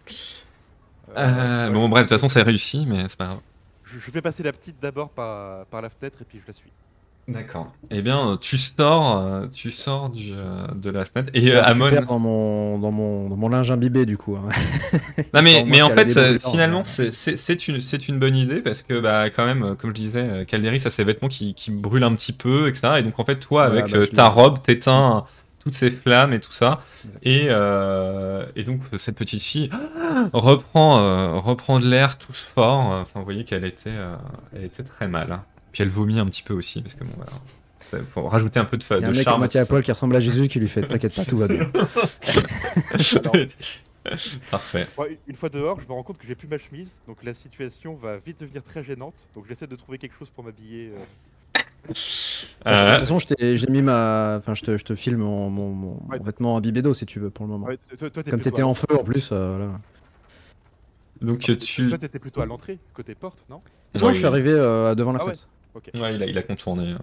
Euh, ouais, bon, bref, de toute façon, c'est réussi, mais c'est pas grave. je, je fais passer la petite d'abord par, par la fenêtre et puis je la suis. D'accord. Eh bien, tu sors, euh, tu sors du, euh, de la fenêtre. Je Et euh, Amon. dans mon, dans, mon, dans mon linge imbibé du coup. hein. Non mais, en fait, ça- finalement, euh, c'est- une, c'est une bonne idée parce que, bah, quand même, euh, comme je disais, euh, Calderis a ses vêtements qui, qui brûlent un petit peu, etc. Et donc, en fait, toi, Voilà, avec bah, euh, ta robe, t'éteins toutes ces flammes et tout ça. Et, euh, et donc, cette petite fille reprend, euh, reprend de l'air tous fort. Enfin, vous voyez qu'elle était, euh, elle était très mal. Puis elle vomit un petit peu aussi parce que, bon, voilà. Ça- Faut rajouter un peu de, fa- Il y a de un mec à charme. moitié à tout ça. poil qui ressemble à Jésus qui lui fait T'inquiète pas, tout va bien. Parfait. Une fois dehors, je me rends compte que j'ai plus ma chemise, donc la situation va vite devenir très gênante. Donc j'essaie de trouver quelque chose pour m'habiller. euh. Je- De Euh, toute façon, je t'ai- j'ai mis ma. Enfin, je te, je te filme mon, mon, mon- Ouais. mon vêtement imbibé d'eau si tu veux pour le moment. Ouais, toi, toi, t'es Comme plutôt t'étais à- en feu en plus, euh, voilà. donc, tu. Toi, t'étais plutôt à l'entrée, côté porte, non? Non, Ouais, je suis arrivé euh, devant la Ah ouais. Ouais, il a, il a contourné.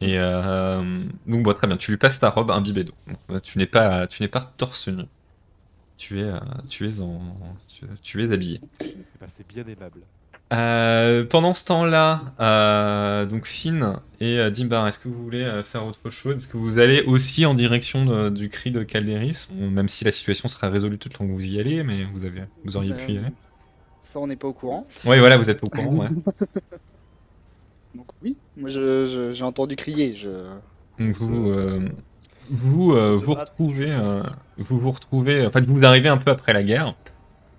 Et euh, donc, bon, très bien. Tu lui passes ta robe imbibée d'eau. Euh, Tu n'es pas, tu n'es pas torse nu. Tu es, euh, tu es en, tu, tu es habillé. Ben, C'est bien aimable. Euh, pendant ce temps-là, euh, donc Finn et euh, Dimbar, est-ce que vous voulez euh, faire autre chose? Est-ce que vous allez aussi en direction de- du cri de Calderis? Bon, Même si la situation sera résolue tout le temps que vous y allez, mais vous avez, vous auriez pu y aller. Ça, on n'est pas au courant. Oui, voilà, vous êtes pas au courant. Ouais. Moi je- je- j'ai entendu crier. Je... Donc vous, euh, vous, euh, vous retrouvez, euh, vous vous retrouvez, en fait, vous arrivez un peu après la guerre.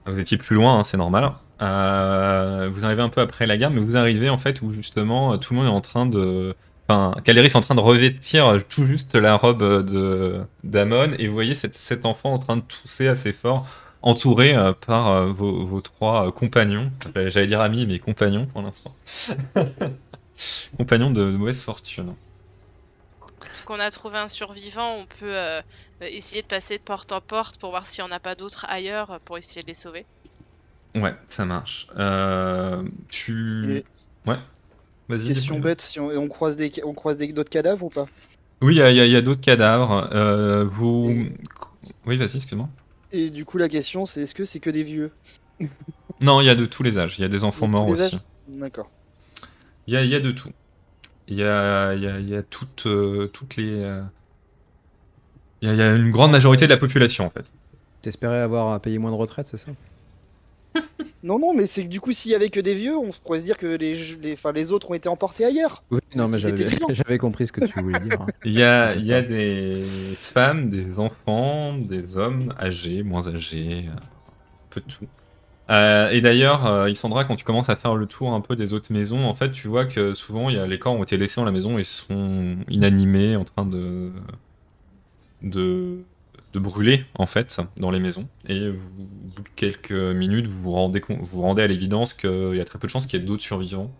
Vous étiez plus loin, hein, c'est normal. Euh, vous arrivez un peu après la guerre, mais vous arrivez en fait où justement tout le monde est en train de, enfin, Caléris est en train de revêtir tout juste la robe de d'Amon, et vous voyez cet, cet enfant en train de tousser assez fort, entouré euh, par euh, vos, vos trois euh, compagnons. J'allais dire amis, mais compagnons pour l'instant. compagnons de mauvaise fortune. Qu'on a trouvé un survivant, on peut euh, essayer de passer de porte en porte pour voir s'il n'y en a pas d'autres ailleurs euh, pour essayer de les sauver. Ouais, ça marche. Euh, tu. Et- Ouais. Vas-y. Question bête, si on, on croise des on croise des d'autres cadavres ou pas? Oui, il y a, y d'autres cadavres. Euh, vous. Et- Oui, vas-y, excuse-moi. Et du coup la question c'est est-ce que c'est que des vieux? Non, il y a de tous les âges. Il y a des enfants De morts aussi. D'accord. Il y a, il y a de tout. Il y a, il y a, il y a toutes, euh, toutes les. euh, Il y, a, il y a une grande majorité de la population en fait. T'espérais avoir à payer moins de retraite, c'est ça? Non non mais c'est que du coup s'il y avait que des vieux, on pourrait se dire que les les, enfin, les autres ont été emportés ailleurs. Oui, non, mais j'avais compris ce que tu voulais dire. hein. Il y a, il y a des femmes, des enfants, des hommes âgés, moins âgés, un peu de tout. Euh, et d'ailleurs, euh, Isandra, quand tu commences à faire le tour un peu des autres maisons, en fait, tu vois que souvent, y a, les corps ont été laissés dans la maison et sont inanimés, en train de, de, brûler, en fait, dans les maisons. Et au bout de quelques minutes, vous vous rendez, vous vous rendez à l'évidence qu'il y a très peu de chances qu'il y ait d'autres survivants,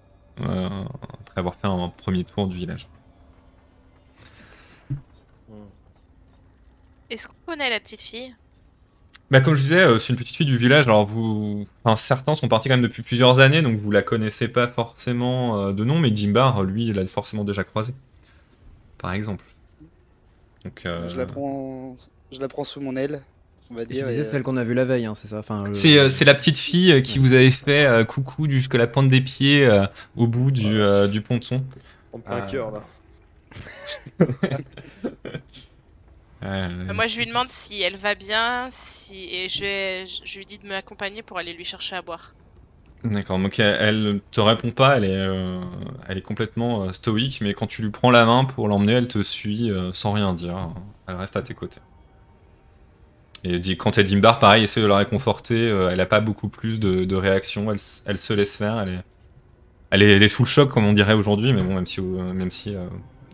euh, après avoir fait un premier tour du village. Est-ce qu'on connaît la petite fille? Bah, comme je disais, euh, c'est une petite fille du village. Alors, vous. Enfin, certains sont partis quand même depuis plusieurs années, donc vous la connaissez pas forcément euh, de nom, mais Jimbar, lui, il l'a forcément déjà croisé. Par exemple. Donc, euh, Je la prends je la prends sous mon aile, on va tu dire. disais et, celle qu'on a vue la veille, hein, c'est ça enfin, le- C'est c'est la petite fille qui vous avait fait euh, coucou jusqu'à la pointe des pieds euh, au bout du, euh, du ponton. On me prend un cœur là. Euh, Moi, je lui demande si elle va bien, si et je, lui dis de m'accompagner pour aller lui chercher à boire. D'accord, donc elle, elle te répond pas, elle est, euh, elle est complètement euh, stoïque, mais quand tu lui prends la main pour l'emmener, elle te suit sans rien dire. Elle reste à tes côtés. Et dit, quand elle Dimbar, pareil, essaie de la réconforter, elle a pas beaucoup plus de, de réaction, elle, elle se laisse faire, elle est, elle, est, elle est sous le choc, comme on dirait aujourd'hui, mais bon, même si, même si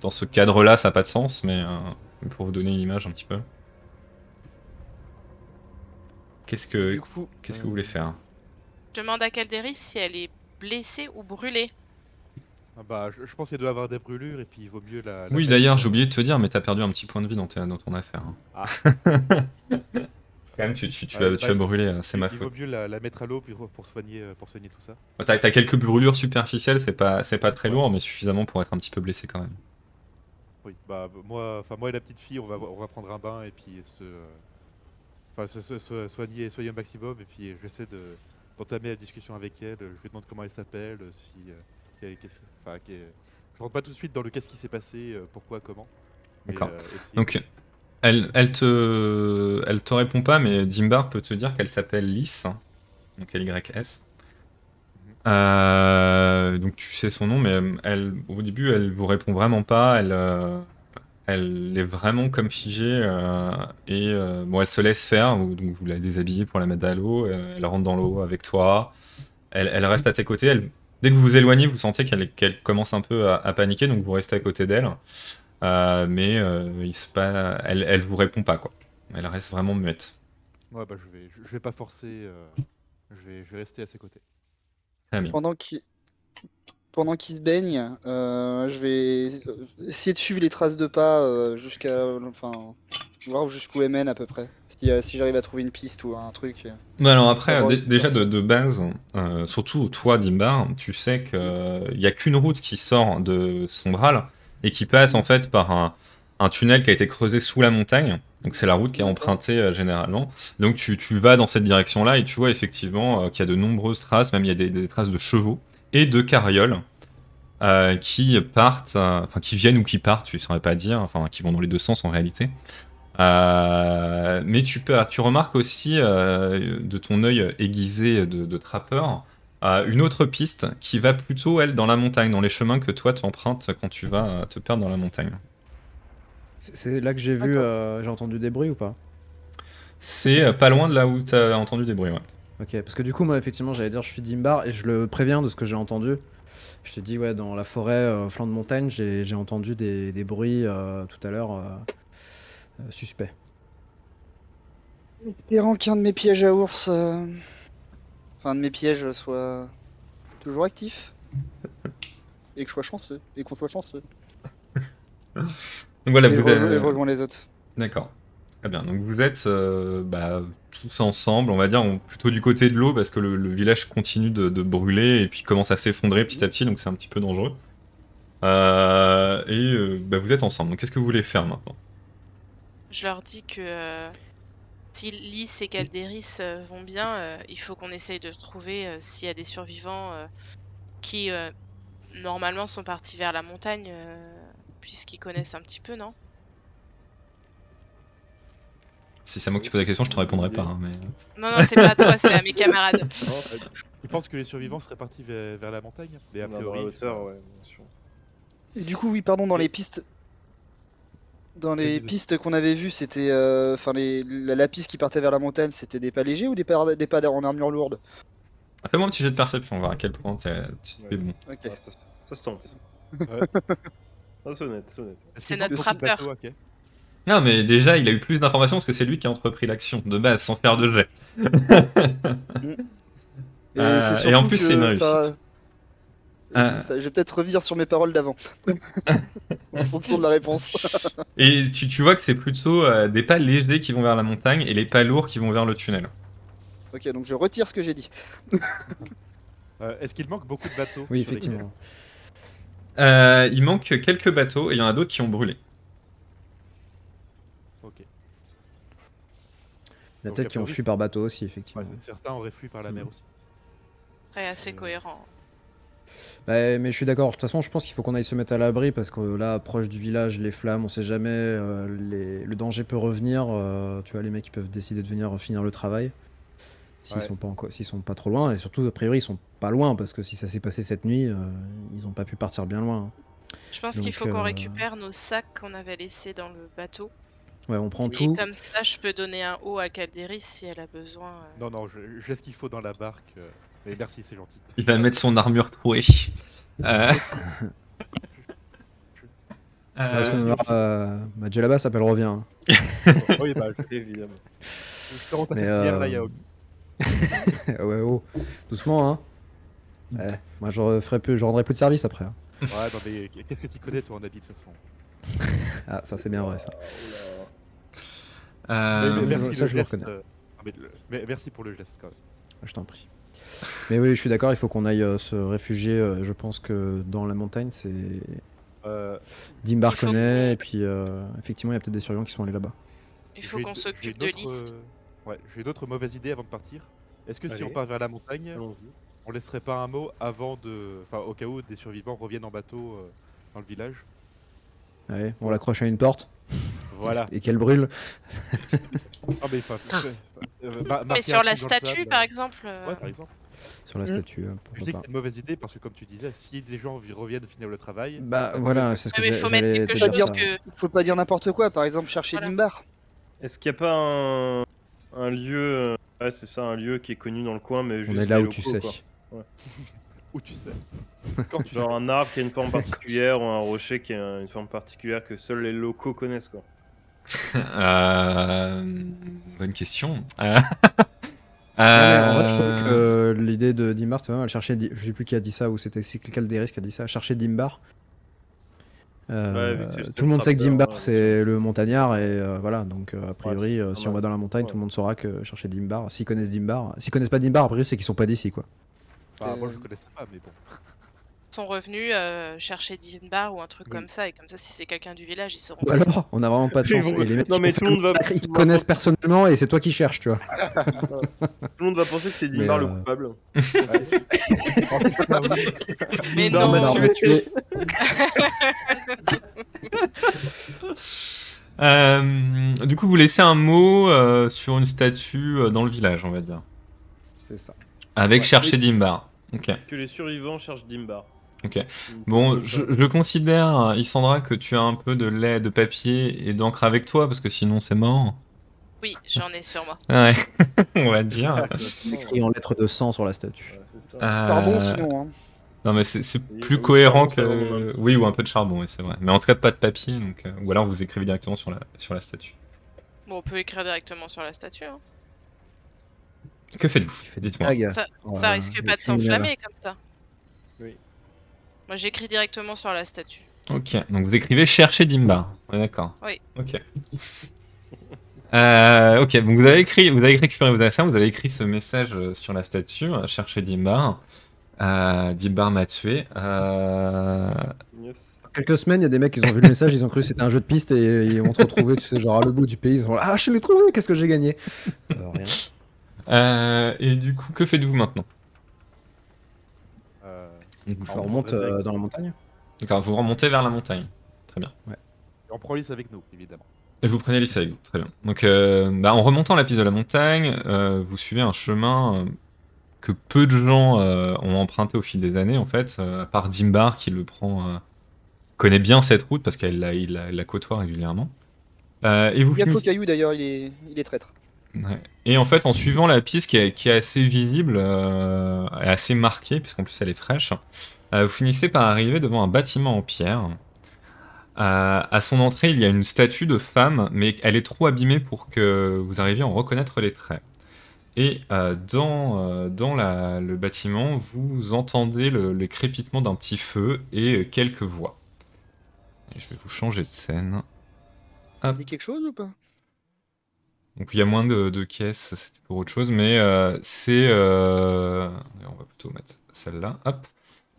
dans ce cadre-là, ça n'a pas de sens, mais euh, pour vous donner une image un petit peu. Qu'est-ce que, Du coup, qu'est-ce que vous voulez faire? Je demande à Calderis si elle est blessée ou brûlée. Ah bah, je, je pense qu'il doit avoir des brûlures et puis il vaut mieux la. la Oui, d'ailleurs, euh, j'ai oublié de te dire, mais t'as perdu un petit point de vie dans, ton affaire. hein. Ah. Quand même, tu, tu, tu, Ouais, vas, tu bah, vas brûler, euh, c'est il- ma Il faute. vaut mieux la, la mettre à l'eau pour, pour soigner, euh, pour soigner tout ça. T'as, t'as quelques brûlures superficielles, c'est pas, c'est pas très lourd, mais suffisamment pour être un petit peu blessé quand même. Oui, bah moi, enfin moi et la petite fille, on va, on va prendre un bain et puis se, enfin se, se- se soigner, soigner au maximum et puis j'essaie de d'entamer la discussion avec elle. Je lui demande comment elle s'appelle, si, euh, qu'est- qu'est-ce- enfin, qu'est- je rentre pas tout de suite dans le qu'est-ce qui s'est passé, euh, pourquoi, comment. mais, D'accord. euh, Donc, elle, elle, te, elle te répond pas, mais Dimbar peut te dire qu'elle s'appelle Lys, donc L-Y-S. Euh, donc tu sais son nom, mais elle, au début, elle vous répond vraiment pas. Elle, euh, elle est vraiment comme figée euh, et euh, bon, elle se laisse faire. vous- la déshabillez pour la mettre à l'eau. euh, elle rentre dans l'eau avec toi. Elle, elle reste à tes côtés. Dès que vous vous éloignez, vous sentez qu'elle commence un peu à, paniquer, donc vous restez à côté d'elle. Euh, mais euh, il se elle, elle vous répond pas quoi. Elle reste vraiment muette. Ouais, bah je vais, je, je vais pas forcer, euh, je vais, je vais rester à ses côtés. Bien. pendant qu'il pendant qu'il se baigne, euh, je vais essayer de suivre les traces de pas euh, jusqu'à, enfin, voir jusqu'où mènent à peu près. Si, euh, si j'arrive à trouver une piste ou un truc. Mais alors après, déjà de, base, surtout toi Dimbar, tu sais qu'il n'y a qu'une route qui sort de Sombral et qui passe en fait par un, un tunnel qui a été creusé sous la montagne. Donc c'est la route qui est empruntée euh, généralement. Donc tu, vas dans cette direction-là et tu vois effectivement euh, qu'il y a de nombreuses traces, même il y a des, traces de chevaux et de carrioles euh, qui partent, enfin qui viennent ou qui partent, tu ne saurais pas dire, enfin qui vont dans les deux sens en réalité. Mais tu, peux, tu remarques aussi de ton œil aiguisé de, de trappeur une autre piste qui va plutôt, elle, dans la montagne, dans les chemins que toi tu empruntes quand tu vas te perdre dans la montagne. C'est- là que j'ai vu, euh, j'ai entendu des bruits ou pas? C'est euh, pas loin de là où tu as entendu des bruits. Ouais. Ok, parce que du coup, moi, effectivement, j'allais dire, je suis Dimbar et je le préviens de ce que j'ai entendu. Je te dis, ouais, dans la forêt, euh, flanc de montagne, j'ai j'ai entendu des, des bruits euh, tout à l'heure euh, euh, suspects. Espérant qu'un de mes pièges à ours, euh, enfin, un de mes pièges soit toujours actif. Et que je sois chanceux. Et qu'on soit chanceux. Donc voilà, et, vous re- avez- et rejoins les autres. D'accord. Très bien. Donc vous êtes euh, bah, tous ensemble, on va dire, on- plutôt du côté de l'eau parce que le, le village continue de, de brûler et puis commence à s'effondrer petit à petit, donc c'est un petit peu dangereux. Euh, et euh, bah, vous êtes ensemble. Donc qu'est-ce que vous voulez faire maintenant? Je leur dis que euh, si Lys et Calderis euh, vont bien, euh, il faut qu'on essaye de trouver euh, s'il y a des survivants euh, qui euh, normalement sont partis vers la montagne, euh, puisqu'ils connaissent un petit peu, non? Si c'est à moi que tu poses la question, je te répondrai pas. hein, mais... Non, non, c'est pas à toi, c'est à mes camarades. Non, euh, je pense que les survivants seraient partis vers, vers la montagne, mais a On priori. hauteur, ouais, bien sûr. Et du coup, oui, pardon, dans les pistes. Dans les Vas-y, vas-y. pistes qu'on avait vues, c'était. euh, Enfin, les... la, la piste qui partait vers la montagne, c'était des pas légers ou des pas, des pas en armure lourde? Fais-moi un petit jet de perception, voir à quel point t'es- tu es Ouais. bon. Ok. Ah, ça, ça se tente. Ah, c'est honnête, c'est honnête. Est-ce C'est qu'il manque notre ok Non, mais déjà, il a eu plus d'informations parce que c'est lui qui a entrepris l'action de base, sans faire de jet. Et, Euh, c'est et en plus, que, c'est une réussite. Euh. ça- je vais peut-être revenir sur mes paroles d'avant. en fonction de la réponse. Et tu, tu vois que c'est plutôt euh, des pas légers qui vont vers la montagne et les pas lourds qui vont vers le tunnel. ok, donc je retire ce que j'ai dit. Euh, Est-ce qu'il manque beaucoup de bateaux Oui, sur lesquels- effectivement. Euh, il manque quelques bateaux et il y en a d'autres qui ont brûlé. Ok. Il y a Donc, peut-être a qui ont fui par bateau aussi, effectivement. certains auraient fui par la mer aussi. Très assez cohérent. Ouais, mais je suis d'accord. De toute façon, je pense qu'il faut qu'on aille se mettre à l'abri parce que là, proche du village, les flammes, on sait jamais. euh, les- Le danger peut revenir. euh, tu vois, les mecs ils peuvent décider de venir finir le travail. S'ils Ouais. sont pas encore, s'ils sont pas trop loin et surtout a priori ils sont pas loin parce que si ça s'est passé cette nuit, euh, ils ont pas pu partir bien loin. Je pense qu'il faut qu'on euh, récupère nos sacs qu'on avait laissés dans le bateau. Ouais, on prend Et tout. comme ça, je peux donner un haut à Calderis si elle a besoin. euh. Non, non, je, je laisse ce qu'il faut dans la barque. euh, Mais merci, c'est gentil. Il va mettre son armure trouée. Euh, euh, euh, bah, s'appelle revient. hein. oui, bah, je, Évidemment. je te rends cette bière, là. ouais, oh. Doucement, hein. Ouais, moi, je referai plus, je rendrai plus de service après. hein. Ouais, non, mais qu'est-ce que tu connais, toi, en habit, de toute façon? Ah, ça, c'est bien vrai, ça. euh, Mais- mais ça, merci, je le le geste, reconnais. euh, ah, mais le- mais merci pour le geste, quand même. Je t'en prie. Mais oui, je suis d'accord, il faut qu'on aille euh, se réfugier. euh, je pense que dans la montagne, c'est. Euh, Dimbar connaît, et puis euh, effectivement, il y a peut-être des survivants qui sont allés là-bas. Il faut j'ai qu'on j'ai s'occupe une de autre, Lys. euh, Ouais, j'ai une autre mauvaise idée avant de partir. Est-ce que si Allez. on part vers la montagne, Allons-y. on laisserait pas un mot avant de. Enfin, au cas où des survivants reviennent en bateau euh, dans le village? Ouais, on l'accroche à une porte, Voilà. et qu'elle brûle. Ah, mais, enfin, euh, ma- Mais marquer sur la truc dans le statue, sable, par exemple. euh, Ouais, par exemple. Sur la Mm. statue. euh, Je pourquoi dis que pas. c'est une mauvaise idée parce que, comme tu disais, si des gens vi- reviennent finir le travail. Bah voilà, c'est ce que mais j'ai- faut mettre j'allais quelque te chose dire. chose ça. que. Faut pas dire n'importe quoi, par exemple chercher Voilà. Dimbar. Est-ce qu'il n'y a pas un, un lieu, euh, ouais, c'est ça, un lieu qui est connu dans le coin, mais juste On est là où tu sais. quoi. Où tu sais. Quand tu Genre un arbre qui a une forme particulière ou un rocher qui a une forme particulière que seuls les locaux connaissent, quoi. euh, bonne question. Euh, en vrai, je euh, trouve que l'idée de Dimbar, c'est pas mal. Chercher, Di- je sais plus qui a dit ça, ou c'était c'est Calderis qui a dit ça. Chercher Dimbar. Euh, Ouais, tout le monde sait que Dimbar ouais, c'est le montagnard et euh, voilà donc euh, a priori euh, si on va dans la montagne Ouais. tout le monde saura que chercher Dimbar s'ils connaissent Dimbar s'ils connaissent pas Dimbar a priori c'est qu'ils sont pas d'ici quoi Enfin, moi Euh, je connaissais pas, mais bon. sont revenus euh, chercher Dimbar ou un truc Oui. comme ça, et comme ça, si c'est quelqu'un du village, ils sauront. ou alors on a vraiment pas de chance et les mecs Non, ils mais font tout le monde comme va- ça, ils te va- connaissent personnellement et c'est toi qui cherches tu vois Tout le monde va penser que c'est Dimbar le euh, coupable. Mais Non, non, mais non, tu mais es- tu es- euh, du coup, vous laissez un mot euh, sur une statue euh, dans le village, on va dire. c'est ça Avec Ouais. chercher Dimbar. Ok. Que les survivants cherchent Dimbar. Ok. Bon, je, je considère, Isandra, que tu as un peu de lait, de papier et d'encre avec toi, parce que sinon c'est mort. oui, j'en ai sur moi. Ouais, on va dire. écrit en lettres de sang sur la statue Ouais, c'est ça. Sinon. Hein. Non, mais c'est plus cohérent que. Oui, ou un peu de charbon, oui, c'est vrai. Mais en tout cas, pas de papier, donc. euh, Ou alors vous écrivez directement sur la, sur la statue. Bon, on peut écrire directement sur la statue. hein. Que faites-vous? Dites-moi. Ça, risque pas de criminels. s'enflammer comme ça. Oui. Moi, j'écris directement sur la statue. Ok, donc vous écrivez chercher Dimbar. Ouais, d'accord. Oui. Ok. Euh, ok, donc vous avez écrit, vous avez récupéré vos affaires, vous avez écrit ce message euh, sur la statue, euh, chercher Dimbar. Euh, Dimbar m'a tué. Euh, Yes. quelques semaines il y a des mecs qui ont vu le message ils ont cru que c'était un jeu de piste et ils vont te retrouver tu sais genre à le bout du pays ils ont ah je l'ai trouvé qu'est-ce que j'ai gagné? Euh, rien euh, et du coup, que faites-vous maintenant? Euh, Donc, remonte on euh, direct. dans la montagne D'accord, vous remontez vers la montagne. et on prend Lys avec nous, évidemment. Et vous prenez l'issue avec vous, très bien. Donc, euh, bah, en remontant la piste de la montagne, euh, vous suivez un chemin euh, que peu de gens euh, ont emprunté au fil des années, en fait, euh, à part Dimbar qui le prend, euh, connaît bien cette route parce qu'elle la, il la, il la côtoie régulièrement. Et vous Bientôt finissez- Caillou d'ailleurs, il est, il est traître. Ouais. Et en fait, en suivant la piste qui est, qui est assez visible, euh, et assez marquée, puisqu'en plus elle est fraîche, euh, vous finissez par arriver devant un bâtiment en pierre. Euh, à son entrée, il y a une statue de femme, mais elle est trop abîmée pour que vous arriviez à en reconnaître les traits. Et euh, dans, euh, dans la- le bâtiment, vous entendez le, le crépitement d'un petit feu et euh, quelques voix. Et je vais vous changer de scène. Il dit quelque chose ou pas? Donc il y a moins de, de caisses, c'était pour autre chose, mais c'est... On va plutôt mettre celle-là. Hop.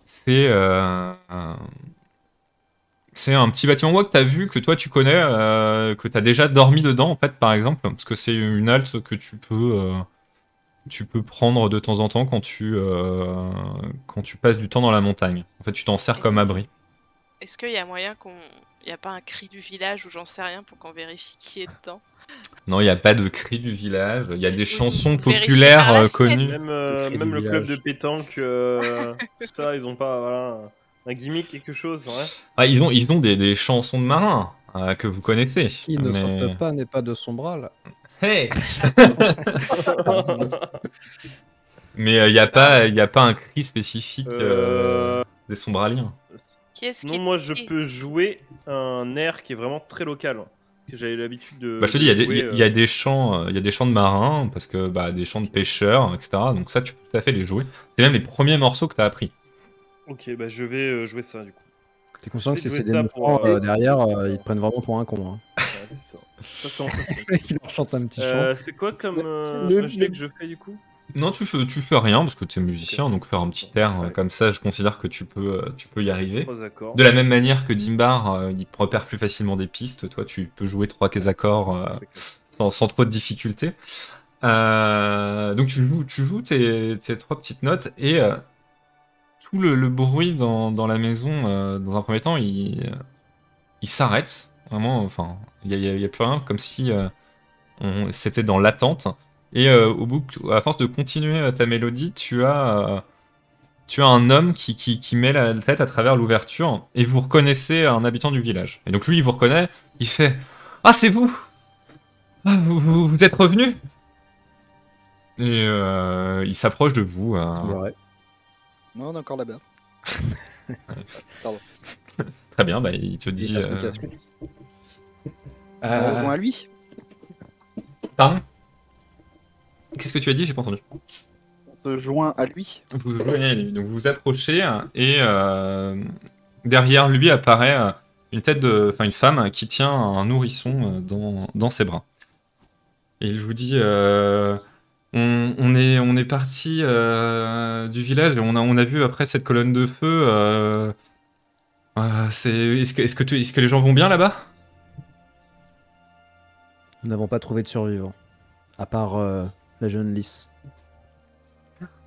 C'est... euh, un... C'est un petit bâtiment bois que tu as vu, que toi tu connais, que tu as déjà dormi dedans, en fait, par exemple, parce que c'est une halte que tu peux, tu peux prendre de temps en temps quand tu, euh, quand tu passes du temps dans la montagne. En fait, tu t'en sers comme abri. Est-ce qu'il y a moyen qu'on. Il n'y a pas un cri du village ou j'en sais rien pour qu'on vérifie qui est dedans? Non, il n'y a pas de cri du village, il y a des chansons populaires euh, connues. Même, euh, même le club de pétanque, euh, tout ça, ils ont pas voilà, un gimmick, quelque chose, ouais. Ah, ils ont, ils ont des, des chansons de marins euh, que vous connaissez. qui ne mais- saute pas n'est pas de son bras là Hey Mais il n'y a, pas- y a pas un cri spécifique euh, Euh, des sombraliens. Qui Non, moi je peux jouer un air qui est vraiment très local. Que j'avais l'habitude de. Bah, je te dis, il y, a de des- jouer, il y euh, y a des chants, euh, il y a des chants de marins, parce que bah, des chants de pêcheurs, etc. Donc ça, tu peux tout à fait les jouer. C'est même les premiers morceaux que tu as appris. Ok, bah je vais euh, jouer ça du coup. T'es conscient que si c'est des pour, euh, euh, derrière, euh, ils te prennent vraiment pour un con. Hein. Ouais, c'est ça. Ça, ça, Ils leur chantent un petit chant. Euh, c'est quoi comme euh, Le- le- que je fais du coup? Non, tu fais, tu fais rien, parce que tu es musicien, donc faire un petit air euh, Ouais. comme ça, je considère que tu peux, euh, tu peux y arriver. Trois accords. De la même manière que Dimbar, euh, il repère plus facilement des pistes, toi tu peux jouer trois accords euh, sans, sans trop de difficultés. Euh, donc tu joues, tu joues tes, tes trois petites notes et euh, tout le, bruit dans, la maison, euh, dans un premier temps, il, s'arrête. Vraiment, enfin, il n'y a, plus rien, comme si euh, c'était dans l'attente. Et euh, au bout, à force de continuer ta mélodie, tu as, tu as un homme qui, qui, met la tête à travers l'ouverture et vous reconnaissez un habitant du village. Et donc lui, il vous reconnaît, il fait Ah, c'est vous Ah, vous, vous, êtes revenu Et il s'approche de vous. Non, on est encore là-bas. très bien, bah, il te Il dit. euh, On euh, rejoint à lui. pardon? Qu'est-ce que tu as dit? J'ai pas entendu. On se joint à lui. Vous vous joignez à lui. donc vous vous approchez et euh, derrière lui apparaît euh, une tête de, enfin une femme qui tient un nourrisson dans, dans ses bras. Et il vous dit, euh, on, on est on est parti euh, du village et on a on a vu après cette colonne de feu. euh, euh, c'est est-ce que est-ce que tu- est-ce que les gens vont bien là-bas? Nous n'avons pas trouvé de survivants. À part la jeune Lys.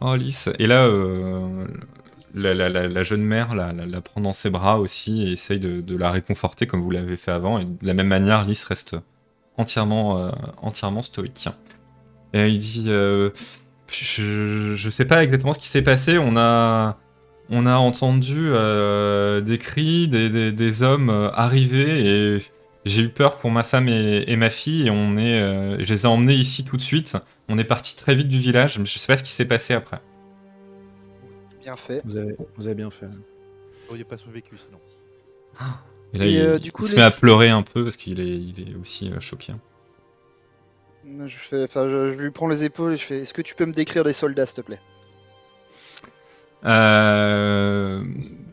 Oh, Lys. Et là, la, la- la- la jeune mère la, prend dans ses bras aussi et essaye de, de la réconforter comme vous l'avez fait avant. Et de la même manière, Lys reste entièrement, entièrement stoïque. Et il dit euh, je, je sais pas exactement ce qui s'est passé. On a, on a entendu euh, des cris, des, des- des hommes euh, arriver et j'ai eu peur pour ma femme et, et ma fille. Et on est, euh, je les ai emmenés ici tout de suite. On est parti très vite du village, mais je sais pas ce qui s'est passé après. Bien fait. Vous avez, vous avez bien fait. Vous n'auriez pas survécu sinon. Et là, Et, il, euh, il du coup, se les- met à pleurer un peu parce qu'il est, il est aussi choqué. Je, fais, enfin, je, je lui prends les épaules et je fais Est-ce que tu peux me décrire les soldats, s'il te plaît? Euh,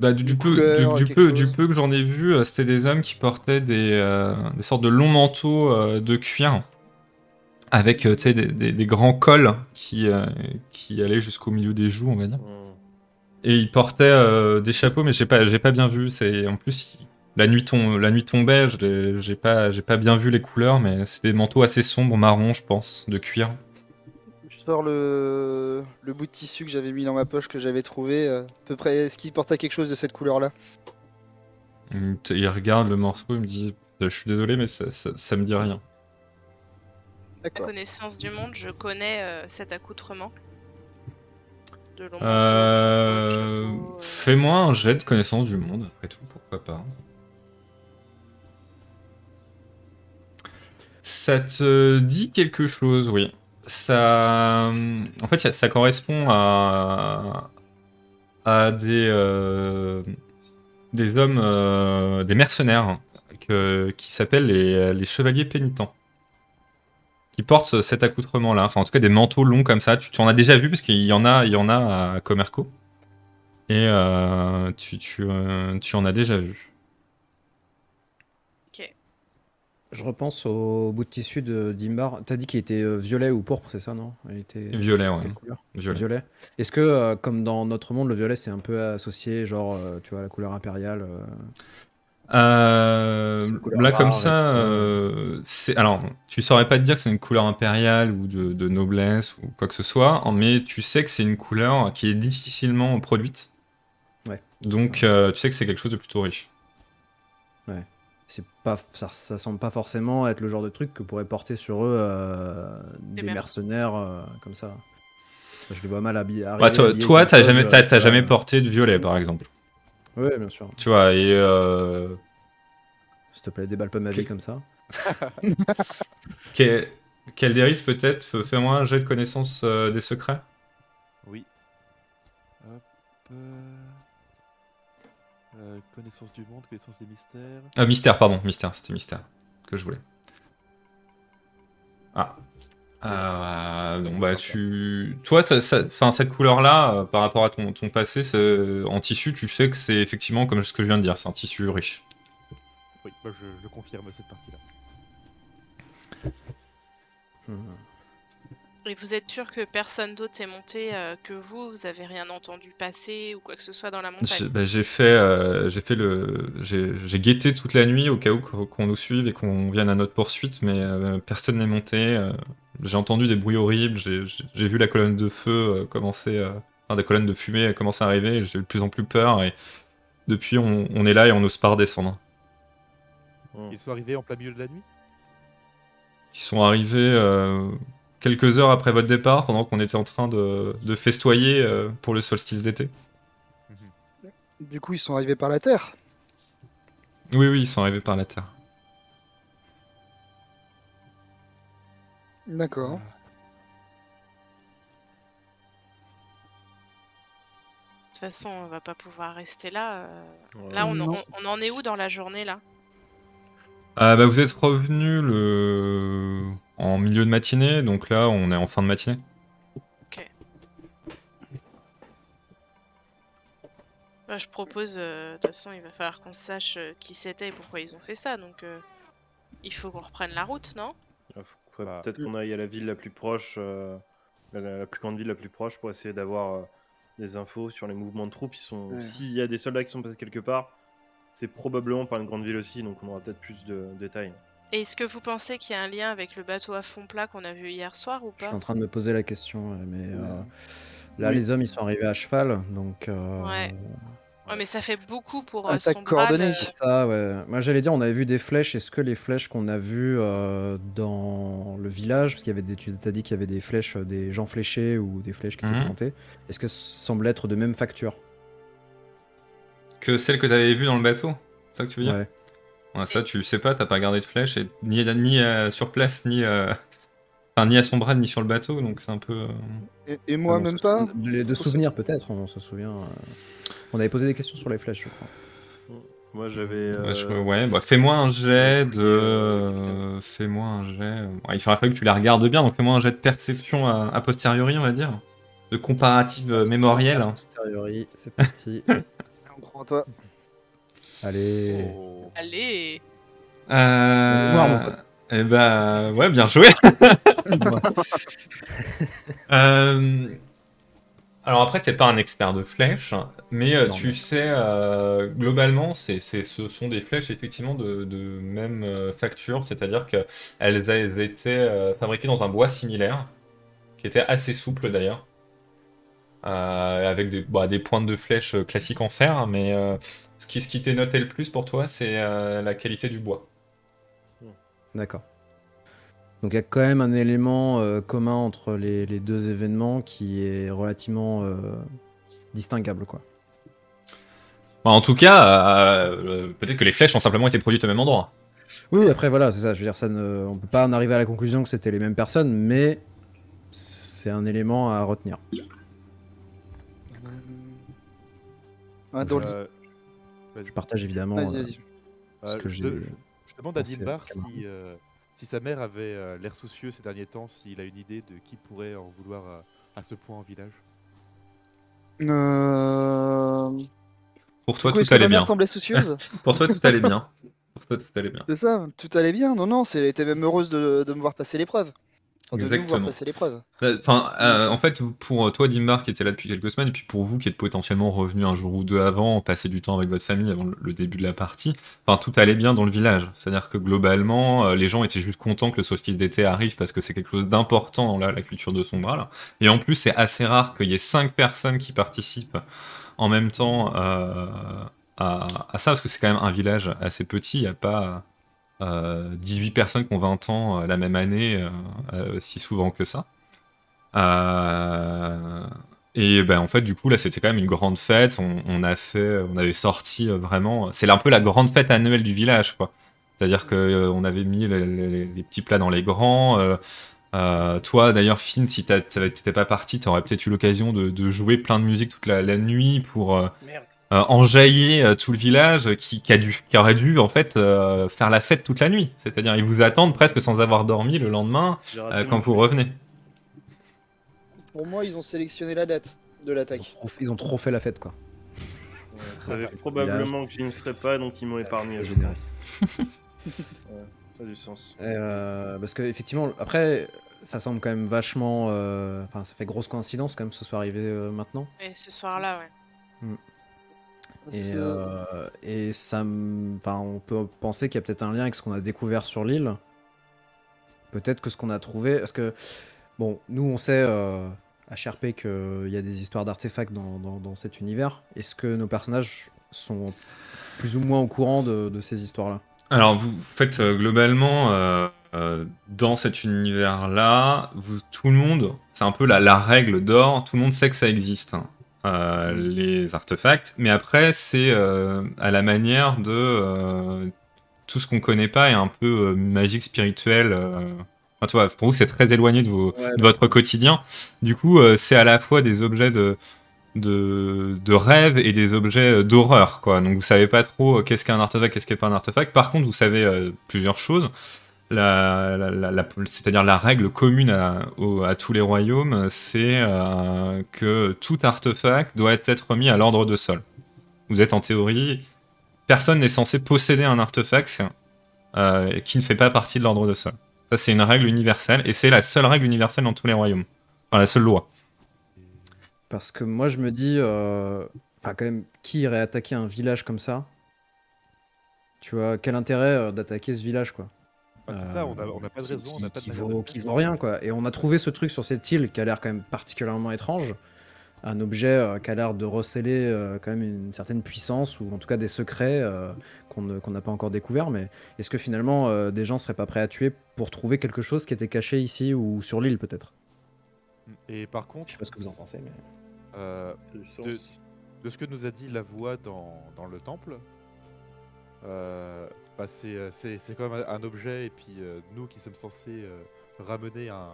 bah, du, du peu, du, peu, chose du peu que j'en ai vu, euh, c'était des hommes qui portaient des, euh, des sortes de longs manteaux euh, de cuir avec euh, des, des- des grands cols qui, euh, qui allaient jusqu'au milieu des joues, on va dire. Hmm. Et ils portaient euh, des chapeaux, mais j'ai pas, j'ai pas bien vu. C'est en plus la nuit, tom- la nuit tombait, j'ai pas, bien vu les couleurs, mais c'est des manteaux assez sombres, marron, je pense, de cuir. Je sors le, le bout de tissu que j'avais mis dans ma poche, que j'avais trouvé. euh, à peu près, est-ce qu'il portait quelque chose de cette couleur-là? Il, regarde le morceau, il me dit, je suis désolé, mais ça, ça, ça me dit rien. La D'accord. connaissance du monde, je connais euh, cet accoutrement. Euh, euh, Fais-moi un jet de connaissance du monde, après tout, pourquoi pas. Ça te dit quelque chose, oui. Ça, en fait, ça- correspond à, des, euh, des hommes, euh, des mercenaires qui s'appellent les, chevaliers pénitents. Qui portent cet accoutrement-là, enfin en tout cas des manteaux longs comme ça. Tu, en as déjà vu parce qu'il y en a, y en a à Comerco. Et euh, tu en as déjà vu. Je repense au bout de tissu de Dimbar. T'as dit qu'il était euh, violet ou pourpre, c'est ça, non? Il était Violet, ouais. couleur? Violet. Violet. Est-ce que, euh, comme dans notre monde, le violet c'est un peu associé, genre, euh, tu vois, à la couleur impériale euh, couleur là, comme ça, c'est. Alors, tu saurais pas te dire que c'est une couleur impériale ou de, de noblesse ou quoi que ce soit, mais tu sais que c'est une couleur qui est difficilement produite. Ouais, Donc, tu sais que c'est quelque chose de plutôt riche. C'est pas, ça, ça semble pas forcément être le genre de truc que pourraient porter sur eux euh, des, mer- mercenaires euh, comme ça. Je les vois mal habillés. Bah, toi, toi, t'as jamais, tu vois. jamais porté de violet, par exemple. Oui, bien sûr. Tu vois, et. euh, S'il te plaît, déballe pas ma vie comme ça. Kelderis, peut-être, fais-moi un jet de connaissance euh, des secrets? Oui. Hop. Euh, euh, connaissance du monde, connaissance des mystères. Ah, mystère, pardon, mystère, c'était mystère que je voulais. Ah. Euh, donc, bah, tu... Toi, ça, ça- enfin, cette couleur-là, euh, par rapport à ton, ton passé, c'est- en tissu, tu sais que c'est effectivement comme ce que je viens de dire, c'est un tissu riche. Oui, moi je, je confirme cette partie-là. Hmm. Et vous êtes sûr que personne d'autre est monté euh, que vous Vous avez rien entendu passer ou quoi que ce soit dans la J'ai montagne bah, j'ai fait, euh, j'ai fait le, j'ai j'ai guetté toute la nuit au cas où qu'on nous suive et qu'on vienne à notre poursuite, mais euh, personne n'est monté. euh, j'ai entendu des bruits horribles, j'ai vu la colonne de feu euh, commencer, euh, enfin des colonnes de fumée euh, commencer à arriver. et J'ai eu de plus en plus peur et depuis on, on est là et on n'ose pas redescendre. Ils sont arrivés en plein milieu de la nuit? Ils sont arrivés euh, quelques heures après votre départ, pendant qu'on était en train de, de festoyer euh, pour le solstice d'été. Du coup, ils sont arrivés par la terre. Oui, oui, ils sont arrivés par la terre. D'accord. De toute façon, on va pas pouvoir rester là. euh. Ouais. Là, on, Non. on- on en est où dans la journée là? Ah bah vous êtes revenu le... en milieu de matinée, donc là on est en fin de matinée. Bah, Je propose, euh, de toute façon, il va falloir qu'on sache euh, qui c'était et pourquoi ils ont fait ça. Donc, euh, il faut qu'on reprenne la route, non? Bah, peut-être qu'on aille à la ville la plus proche, euh, la, la plus grande ville la plus proche, pour essayer d'avoir euh, des infos sur les mouvements de troupes. Ils sont... Ouais. S'il y a des soldats qui sont passés quelque part, c'est probablement par une grande ville aussi, donc on aura peut-être plus de détails. Et est-ce que vous pensez qu'il y a un lien avec le bateau à fond plat qu'on a vu hier soir ou Je suis pas en train de me poser la question, ouais, mais euh, là Oui. les hommes ils sont arrivés à cheval, donc euh, Ouais. Ouais, mais ça fait beaucoup pour euh, Attaque son bras. de- ça, ouais. Moi j'allais dire, on avait vu des flèches. Est-ce que les flèches qu'on a vues euh, dans le village, parce qu'il y avait des, tu as dit qu'il y avait des flèches, euh, des gens fléchés ou des flèches qui étaient Mhm. plantées, est-ce que ça semble être de même facture? Que celle que t'avais vue dans le bateau? C'est ça que tu veux dire? Ouais. Ça tu sais pas, t'as pas gardé de flèche, et ni, ni euh, sur place, ni, euh, enfin, ni à son bras, ni sur le bateau, donc c'est un peu... euh, Et, et moi, Ah, on même se pas souvient- De souvenirs peut-être, on se souvient. euh, On avait posé des questions sur les flèches, je crois. Moi j'avais. ouais, je- euh, ouais, bah, fais-moi un jet de... euh, Fais-moi un jet... ouais, il faudrait que tu la regardes bien, donc fais-moi un jet de perception a, a posteriori, on va dire. De comparative euh, mémorielle. A posteriori, c'est parti. On croit en toi. Allez. Oh. Allez Euh... Voir, mon pote. Eh bah, ouais, bien joué. Euh, Alors après, t'es pas un expert de flèches, mais euh, Non, tu mais- sais, euh, globalement, c'est, c'est- ce sont des flèches effectivement de, de même euh, facture, c'est-à-dire qu'elles elles étaient fabriquées dans un bois similaire, qui était assez souple d'ailleurs, euh, avec des, bah, des pointes de flèches classiques en fer, mais euh, ce qui, ce qui t'est noté le plus pour toi, c'est euh, la qualité du bois. D'accord. Donc il y a quand même un élément euh, commun entre les, les deux événements qui est relativement euh, distinguable, quoi. Bah, en tout cas, euh, euh, peut-être que les flèches ont simplement été produites au même endroit. Oui, après voilà, c'est ça. Je veux dire, ça ne, on peut pas en arriver à la conclusion que c'était les mêmes personnes, mais c'est un élément à retenir. Ah, dans. Euh, Je partage évidemment. Vas-y, euh, vas-y. ce euh, que je, j'ai- de- je demande à Cameron. si, euh, si sa mère avait euh, l'air soucieux ces derniers temps, s'il a une idée de qui pourrait en vouloir euh, à ce point en village. Euh... Pour toi, tout que allait bien. mère semblait soucieuse Pour toi, tout allait bien. Pour toi, tout allait bien. C'est ça, tout allait bien. Non, non, c'est- elle était même heureuse de, de me voir passer l'épreuve. Nous Exactement. passer l'épreuve. Enfin, euh, en fait, pour toi, Dimbar, qui était là depuis quelques semaines, et puis pour vous, qui êtes potentiellement revenu un jour ou deux avant, passer du temps avec votre famille avant le- début de la partie, enfin, tout allait bien dans le village. C'est-à-dire que globalement, euh, les gens étaient juste contents que le solstice d'été arrive parce que c'est quelque chose d'important dans la, la culture de Sombral. Et en plus, c'est assez rare qu'il y ait cinq personnes qui participent en même temps euh, à, à ça, parce que c'est quand même un village assez petit, il n'y a pas euh, 18 personnes qui ont 20 ans euh, la même année, euh, euh, si souvent que ça. Euh, et ben en fait du coup là c'était quand même une grande fête. On, a fait, on avait sorti euh, vraiment. C'est un peu la grande fête annuelle du village quoi. C'est-à-dire que euh, on avait mis les, petits plats dans les grands. euh, Euh, toi, d'ailleurs, Finn, si t'étais pas parti, t'aurais peut-être eu l'occasion de, jouer plein de musique toute la nuit pour euh, euh, enjailler euh, tout le village qui, qui a dû, qui aurait dû en fait euh, faire la fête toute la nuit. C'est-à-dire, ils vous attendent presque sans avoir dormi le lendemain euh, quand vous revenez. Pour moi, ils ont sélectionné la date de Ils ont l'attaque. Ils ont trop fait la fête, quoi. Ouais, Ils savaient probablement que j'y ne serais pas, donc ils m'ont épargné. je. Ouais, ça a du sens. Euh, parce que effectivement, après, ça semble quand même vachement. euh, Enfin, ça fait grosse coïncidence quand même que ce soit arrivé euh, maintenant. Et ce soir-là, ouais. Et, euh, et ça, enfin, on peut penser qu'il y a peut-être un lien avec ce qu'on a découvert sur l'île. Peut-être que ce qu'on a trouvé, parce que bon, nous on sait euh, à HRP qu'il y a des histoires d'artefacts dans, dans- dans cet univers. Est-ce que nos personnages sont plus ou moins au courant de, de ces histoires-là? Alors, vous faites euh, globalement, euh, euh, dans cet univers-là, vous- tout le monde, c'est un peu la, la règle d'or, tout le monde sait que ça existe, euh, les artefacts, mais après, c'est euh, à la manière de euh, tout ce qu'on connaît pas est un peu magique, spirituel. Enfin, tu vois, pour vous, c'est très éloigné de, vos- Ouais, de votre quotidien. Du coup, c'est à la fois des objets de, de, de rêve et des objets d'horreur, quoi. Donc vous savez pas trop qu'est-ce qu'est un artefact, qu'est-ce qu'est pas un artefact. Par contre, vous savez plusieurs choses. C'est-à-dire la règle commune à, tous les royaumes, c'est euh, que tout artefact doit être mis à l'ordre de sol. Vous êtes en théorie, personne n'est censé posséder un artefact euh, qui ne fait pas partie de l'ordre de sol. Ça, c'est une règle universelle, et c'est la seule règle universelle dans tous les royaumes. Enfin, la seule loi. Parce que moi je me dis, euh, enfin quand même, qui irait attaquer un village comme ça? Tu vois, quel intérêt euh, d'attaquer ce village, quoi? Ah, c'est ça, on a, on a pas de qui- raison, on qui, a pas de qui vaut, qui vaut rien quoi. Et on a trouvé ce truc sur cette île qui a l'air quand même particulièrement étrange, un objet euh, qui a l'air de receler euh, quand même une certaine puissance ou en tout cas des secrets euh, qu'on n'a pas encore découvert. Mais est-ce que finalement euh, des gens seraient pas prêts à tuer pour trouver quelque chose qui était caché ici ou sur l'île peut-être? Et par contre, Je sais pas ce que vous en pensez. Mais... euh, de, de ce que nous a dit la voix dans, dans le temple, euh, bah, c'est euh, c'est- c'est quand même un, objet, et puis euh, nous qui sommes censés euh, ramener un,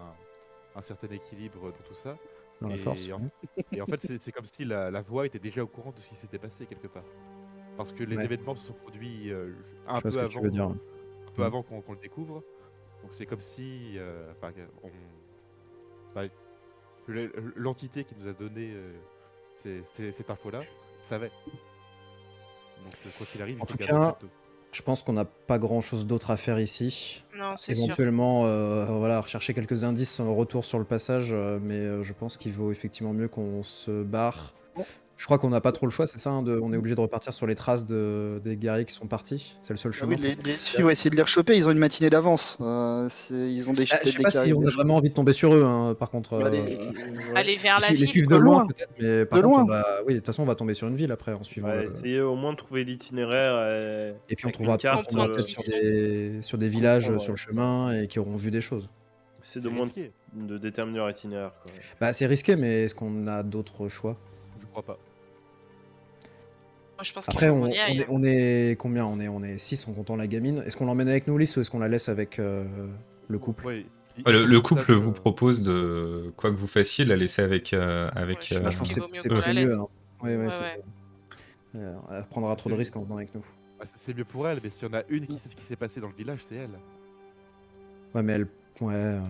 un certain équilibre dans tout ça. Dans la Et en- ouais. Et en fait, c'est c'est comme si la, la voix était déjà au courant de ce qui s'était passé quelque part. Parce que les Ouais. événements se sont produits euh, un peu avant, dire. un Mm. avant qu'on qu'on le découvre. Donc c'est comme si enfin, que on- bah, l'entité qui nous a donné ces- ces- cette info-là savait. Donc quoi qu'il arrive, il En faut tout cas. Je pense qu'on n'a pas grand chose d'autre à faire ici. Non, c'est sûr. Éventuellement, euh, voilà, rechercher quelques indices en retour sur le passage, euh, mais euh, je pense qu'il vaut effectivement mieux qu'on se barre. Je crois qu'on n'a pas trop le choix, c'est ça hein, de- On est obligé de repartir sur les traces de, des guerriers qui sont partis. C'est le seul Ah chemin. oui, les, les filles vont essayer de les rechoper, ils ont une matinée d'avance. Euh, ils ont des Ah, je sais des pas si on a vraiment envie de tomber sur eux, hein, par contre. Bah, euh, les- Aller vers la les, les ville. suivre de de loin, loin. peut-être, mais par De contre, on loin. va- oui, de toute façon, on va tomber sur une ville après en suivant. Ouais, le- essayez au moins de trouver l'itinéraire. Et... Et puis on trouvera carte, on euh, peut-être sur des, sur des villages Ouais, sur le chemin et qui auront vu des choses. C'est de moins de déterminer leur itinéraire. Bah, c'est risqué, mais est-ce qu'on a d'autres choix? Crois pas. Moi, je pense qu'il Après, faut on, qu'on on y aille. est, on est combien? On est on est 6 en comptant la gamine. Est-ce qu'on l'emmène avec nous, Lys, ou est-ce qu'on la laisse avec euh, le couple? Ouais, il- Ouais, le, couple vous propose de, quoi que vous fassiez, de la laisser avec. euh, avec Ouais, euh, C'est mieux hein. Euh, elle prendra trop de risques en venant avec nous. bah, c'est- mieux pour elle, mais s'il y en a une qui sait ce qui s'est passé dans le village, c'est elle. Ouais, mais elle. Ouais. euh,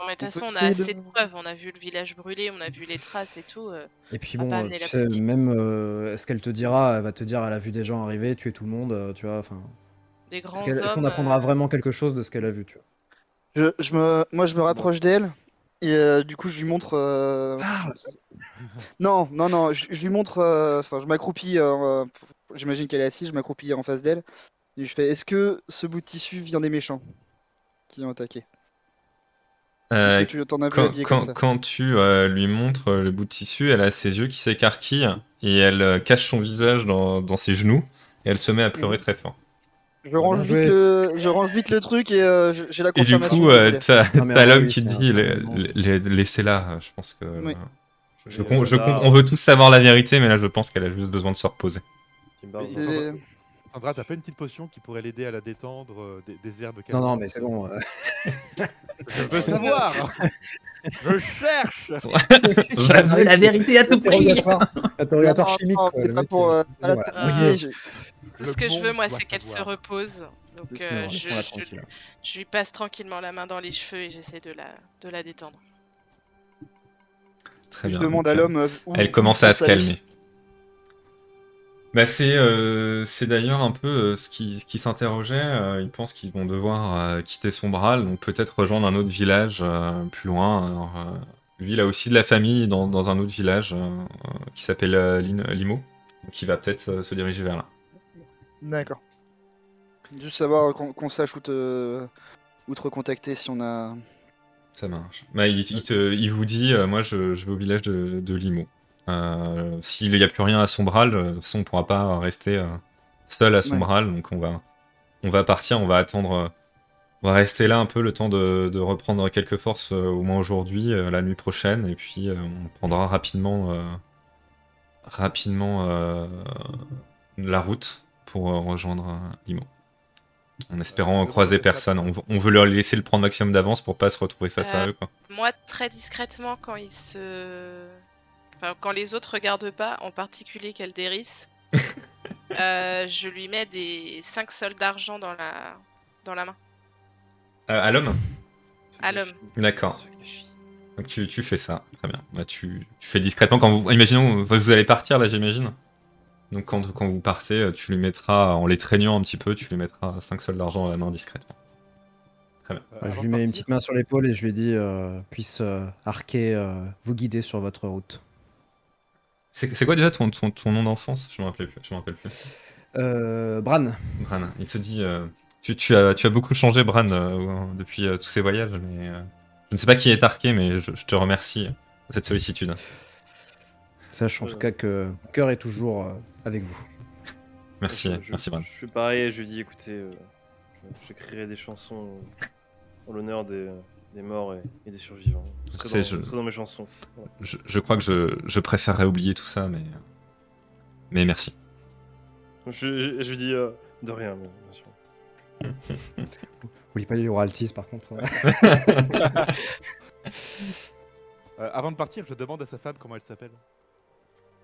mais de toute On façon, on a assez de- preuves. On a vu le village brûlé, on a vu les traces et tout. euh. Et puis bon, tu sais, même euh, est-ce qu'elle te dira, elle va te dire, elle a vu des gens arriver, tuer tout le monde, euh, tu vois. Enfin, Des grands est-ce qu'on apprendra euh, vraiment quelque chose de ce qu'elle a vu, tu vois? Je, je me, moi, je me rapproche d'elle et euh, du coup, je lui montre. euh, Non, non, non, je, je lui montre. euh, Enfin, je m'accroupis. euh, J'imagine qu'elle est assise, je m'accroupis en face d'elle. Et je fais Est-ce que ce bout de tissu vient des méchants qui ont attaqué? Euh, tu quand, tu euh, lui montres le bout de tissu, elle a ses yeux qui s'écarquillent et elle euh, cache son visage dans, dans ses genoux et elle se met à pleurer Mhm. très fort. Je range, vite le, je range vite le truc et euh, j'ai la Et du confirmation. coup, euh, t'as vrai, l'homme oui, qui dit laissez-la. Je pense que. Oui. euh, Je je euh, on veut tous savoir la vérité, mais là, je pense qu'elle a juste besoin de se reposer. Et- Sandra, t'as pas une petite potion qui pourrait l'aider à la détendre euh, des, des herbes Non, non, mais c'est bon. euh, Je veux savoir Je cherche Je veux la vérité à tout prix. Interrogatoire Non, chimique. non, quoi, c'est le pas mec, pour, euh, euh, voilà. Ah. Oui, Le ce que je veux, moi, doit c'est qu'elle se savoir. repose. Donc, euh, je, je- tranquille. je lui passe tranquillement la main dans les cheveux et j'essaie de la, de la détendre. Très je bien. demande à l'homme. euh, où- Elle commence à se calmer. Bah c'est euh, c'est d'ailleurs un peu euh, ce qui, ce qui s'interrogeait. euh, ils pensent qu'ils vont devoir euh, quitter Sombral, donc peut-être rejoindre un autre village euh, plus loin. Alors, euh, lui, il a aussi de la famille dans, dans un autre village euh, euh, qui s'appelle euh, Lin- Limo, donc il va peut-être euh, se diriger vers là. D'accord. Juste savoir qu'on qu'on sache où te... où te recontacter si on a. Ça marche. Bah, il, il te- il vous dit, euh, moi je, je vais au village de, de Limo. Euh, S'il n'y a plus rien à Sombral, euh, de toute façon on pourra pas rester euh, seul à Sombral, donc on va, on va partir, on va attendre, on va rester là un peu le temps de, de reprendre quelques forces au moins aujourd'hui, la nuit prochaine, et puis on prendra rapidement, euh, rapidement euh, la route pour rejoindre Limo. En espérant Euh, croiser personne. On, veut- on veut leur laisser le prendre maximum d'avance pour pas se retrouver face à eux. Quoi. Moi, très discrètement, quand ils se. Enfin, quand les autres regardent pas, en particulier Calderis, euh, je lui mets des 5 sols d'argent dans la... dans la main. Euh, à l'homme À l'homme. D'accord. Donc tu, tu fais ça, très bien. Bah, tu, tu fais discrètement quand vous. Imaginons, vous vous allez partir là, j'imagine. Donc quand, quand vous partez, tu lui mettras, en l'étreignant un petit peu, tu lui mettras 5 sols d'argent dans la main discrètement. Euh, je lui mets une petite main sur l'épaule et je lui dis euh, puisse euh, Arquet euh, vous guider sur votre route. C'est quoi déjà ton, ton, ton nom d'enfance? Je me rappelle plus. Je me rappelle plus. Euh, Bran, Bran, il te dit. euh, tu, tu as, tu as beaucoup changé, Bran, euh, depuis euh, tous ces voyages, mais. euh, je ne sais pas qui est Arqué, mais je, je te remercie de cette sollicitude. sache en Euh. tout cas que mon cœur est toujours euh, avec vous. Merci, Je- merci, Bran. Je fais pareil, je lui dis écoutez, euh, j'écrirai des chansons en l'honneur des, des morts et, et des survivants. Ce serait C'est- dans, je- ce serait dans mes chansons. Je, je crois que je, je préférerais oublier tout ça, mais. Mais merci. Je, je- je lui dis euh, de rien, mais bien sûr. Oublie pas les royalties par contre. euh, avant de partir, je demande à sa femme comment elle s'appelle.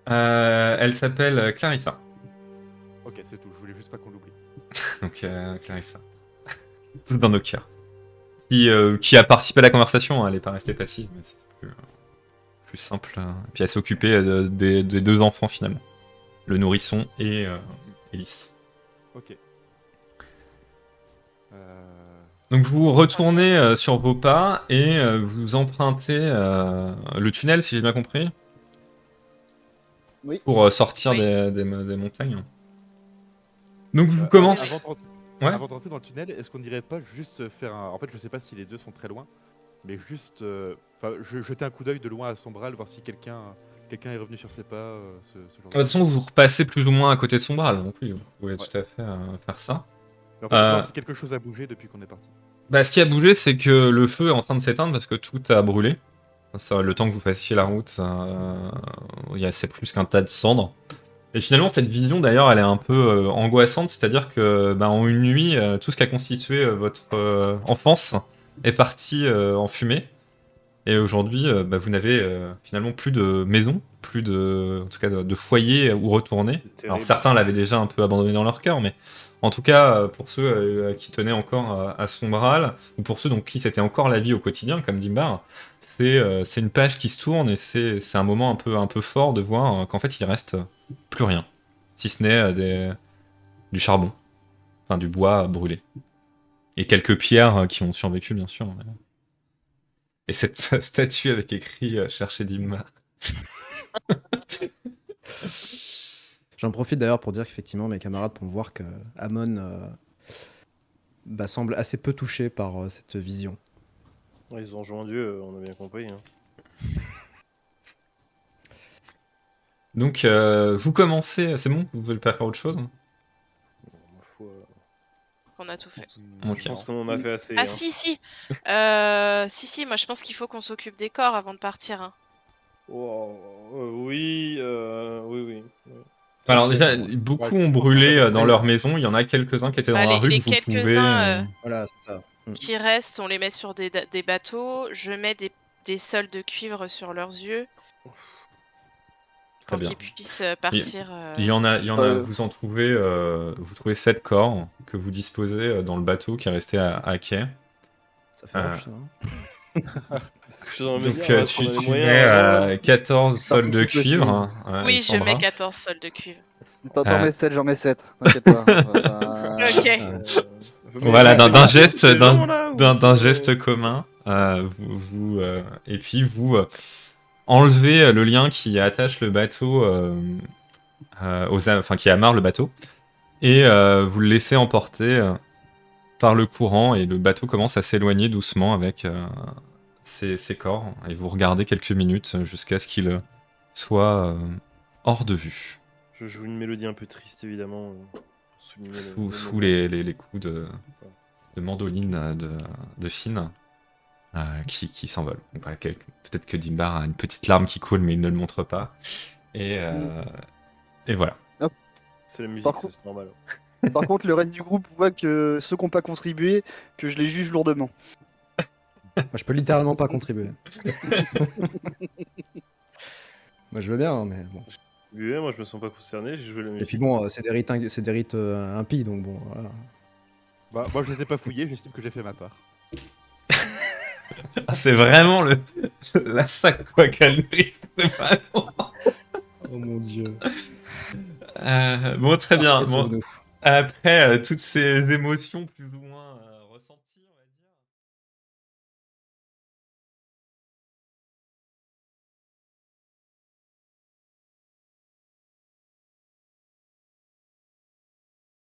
Euh, elle s'appelle Clarissa. Ok, c'est tout. Je voulais juste pas qu'on l'oublie. Donc, euh, Clarissa. Tout dans nos cœurs. Qui, euh, qui a participé à la conversation, hein, elle n'est pas restée passive, mais c'était plus, euh, plus simple. hein. Et puis elle s'est occupée euh, des, des deux enfants finalement. Le nourrisson et euh, Elise. Ok. Donc vous retournez euh, sur vos pas et euh, vous empruntez euh, le tunnel, si j'ai bien compris. Oui. Pour euh, sortir Oui. des, des- des montagnes. Donc vous euh, commencez. Avant de, rentrer- Ouais. avant de rentrer dans le tunnel, est-ce qu'on n'irait pas juste faire un. En fait, je sais pas si les deux sont très loin, mais juste. euh, Enfin, je jeter un coup d'œil de loin à Sombral, voir si quelqu'un quelqu'un est revenu sur ses pas. euh, ce, ce genre De de toute façon, vous repassez plus ou moins à côté de son bras, donc oui, vous pouvez Ouais. tout à fait euh, faire ça. Mais en fait, Euh, si quelque chose a bougé depuis qu'on est parti. Bah, ce qui a bougé, c'est que le feu est en train de s'éteindre parce que tout a brûlé. Ça, le temps que vous fassiez la route, il y a- c'est plus qu'un tas de cendres. Et finalement, cette vision, d'ailleurs, elle est un peu euh, angoissante, c'est-à-dire que bah, en une nuit, euh, tout ce qui a constitué euh, votre enfance est parti en fumée. Et aujourd'hui, bah, vous n'avez finalement plus de maison, plus de, en tout cas, de, de foyer où retourner. Alors certains l'avaient déjà un peu abandonné dans leur cœur, mais en tout cas, pour ceux qui tenaient encore à, son bras, ou pour ceux donc qui c'était encore la vie au quotidien, comme Dimbar, c'est c'est une page qui se tourne et c'est un moment un peu, un peu fort de voir qu'en fait il reste plus rien, si ce n'est euh, des, du charbon, enfin du bois brûlé. Et quelques pierres euh, qui ont survécu, bien sûr. mais- Et cette statue avec écrit euh, Cherchez Dimbar. J'en profite d'ailleurs pour dire qu'effectivement mes camarades pourront voir que Amon euh, bah, semble assez peu touché par euh, cette vision. Ils ont joué en Dieu, on a bien compris. hein. Donc euh, vous commencez, c'est bon Vous voulez pas faire autre chose foi, qu'on a tout fait. Ok. Je pense qu'on en a fait assez. Ah hein. si si Euh, Si si, moi je pense qu'il faut qu'on s'occupe des corps avant de partir. hein. Oh, euh, oui, euh, oui, oui. oui. Alors déjà, beaucoup Ouais, ont brûlé dans leur maison. Il y en a quelques-uns qui étaient dans Bah, la les- rue. les quelques-uns, pouvez, Voilà, c'est ça. Mm. qui restent, on les met sur des, bateaux. Je mets des, des sols de cuivre sur leurs yeux Très pour bien. qu'ils puissent euh, partir. euh, Il y en a, il y en a Euh. vous en trouvez, euh, vous trouvez sept corps que vous disposez dans le bateau qui est resté à, à quai. Ça fait Euh, moche, ça. hein. Donc dire, hein, tu, tu mets euh, euh, 14 sols de cuivre. hein, Oui, je mets 14 sols de cuivre. T'en Euh. mets 7, j'en mets 7. T'inquiète pas. Ok. Voilà, d'un- geste, d'un- geste commun. euh, vous, vous, euh, et puis vous enlevez euh, le lien qui attache le bateau, euh, euh, aux, enfin qui amarre le bateau, et vous le laissez emporter par le courant, et le bateau commence à s'éloigner doucement avec ses, ses corps, et vous regardez quelques minutes jusqu'à ce qu'il soit hors de vue, Je joue une mélodie un peu triste, évidemment. sous, les, les- les coups de, de mandoline de, de Finn. Euh, qui, qui s'envole. Bah, Peut-être que Dimbar a une petite larme qui coule, mais il ne le montre pas. Et, euh, et voilà. C'est la musique, Par ça, contre- c'est normal. Par contre, le reste du groupe voit que ceux qui n'ont pas contribué, que je les juge lourdement. Moi, je peux littéralement pas contribuer. Moi, je veux bien, mais bon. Oui, moi je me sens pas concerné, j'ai joué la Et musique. puis bon, euh, c'est des rites, c'est des rites euh, impies, donc bon, voilà. Bah, moi, je les ai pas fouillés, j'estime que j'ai fait ma part. Ah, c'est vraiment le, la sac, quoi, Calderis. C'est vraiment- Oh mon dieu. Euh, bon, très bien. Bon, après euh, toutes ces émotions plus ou moins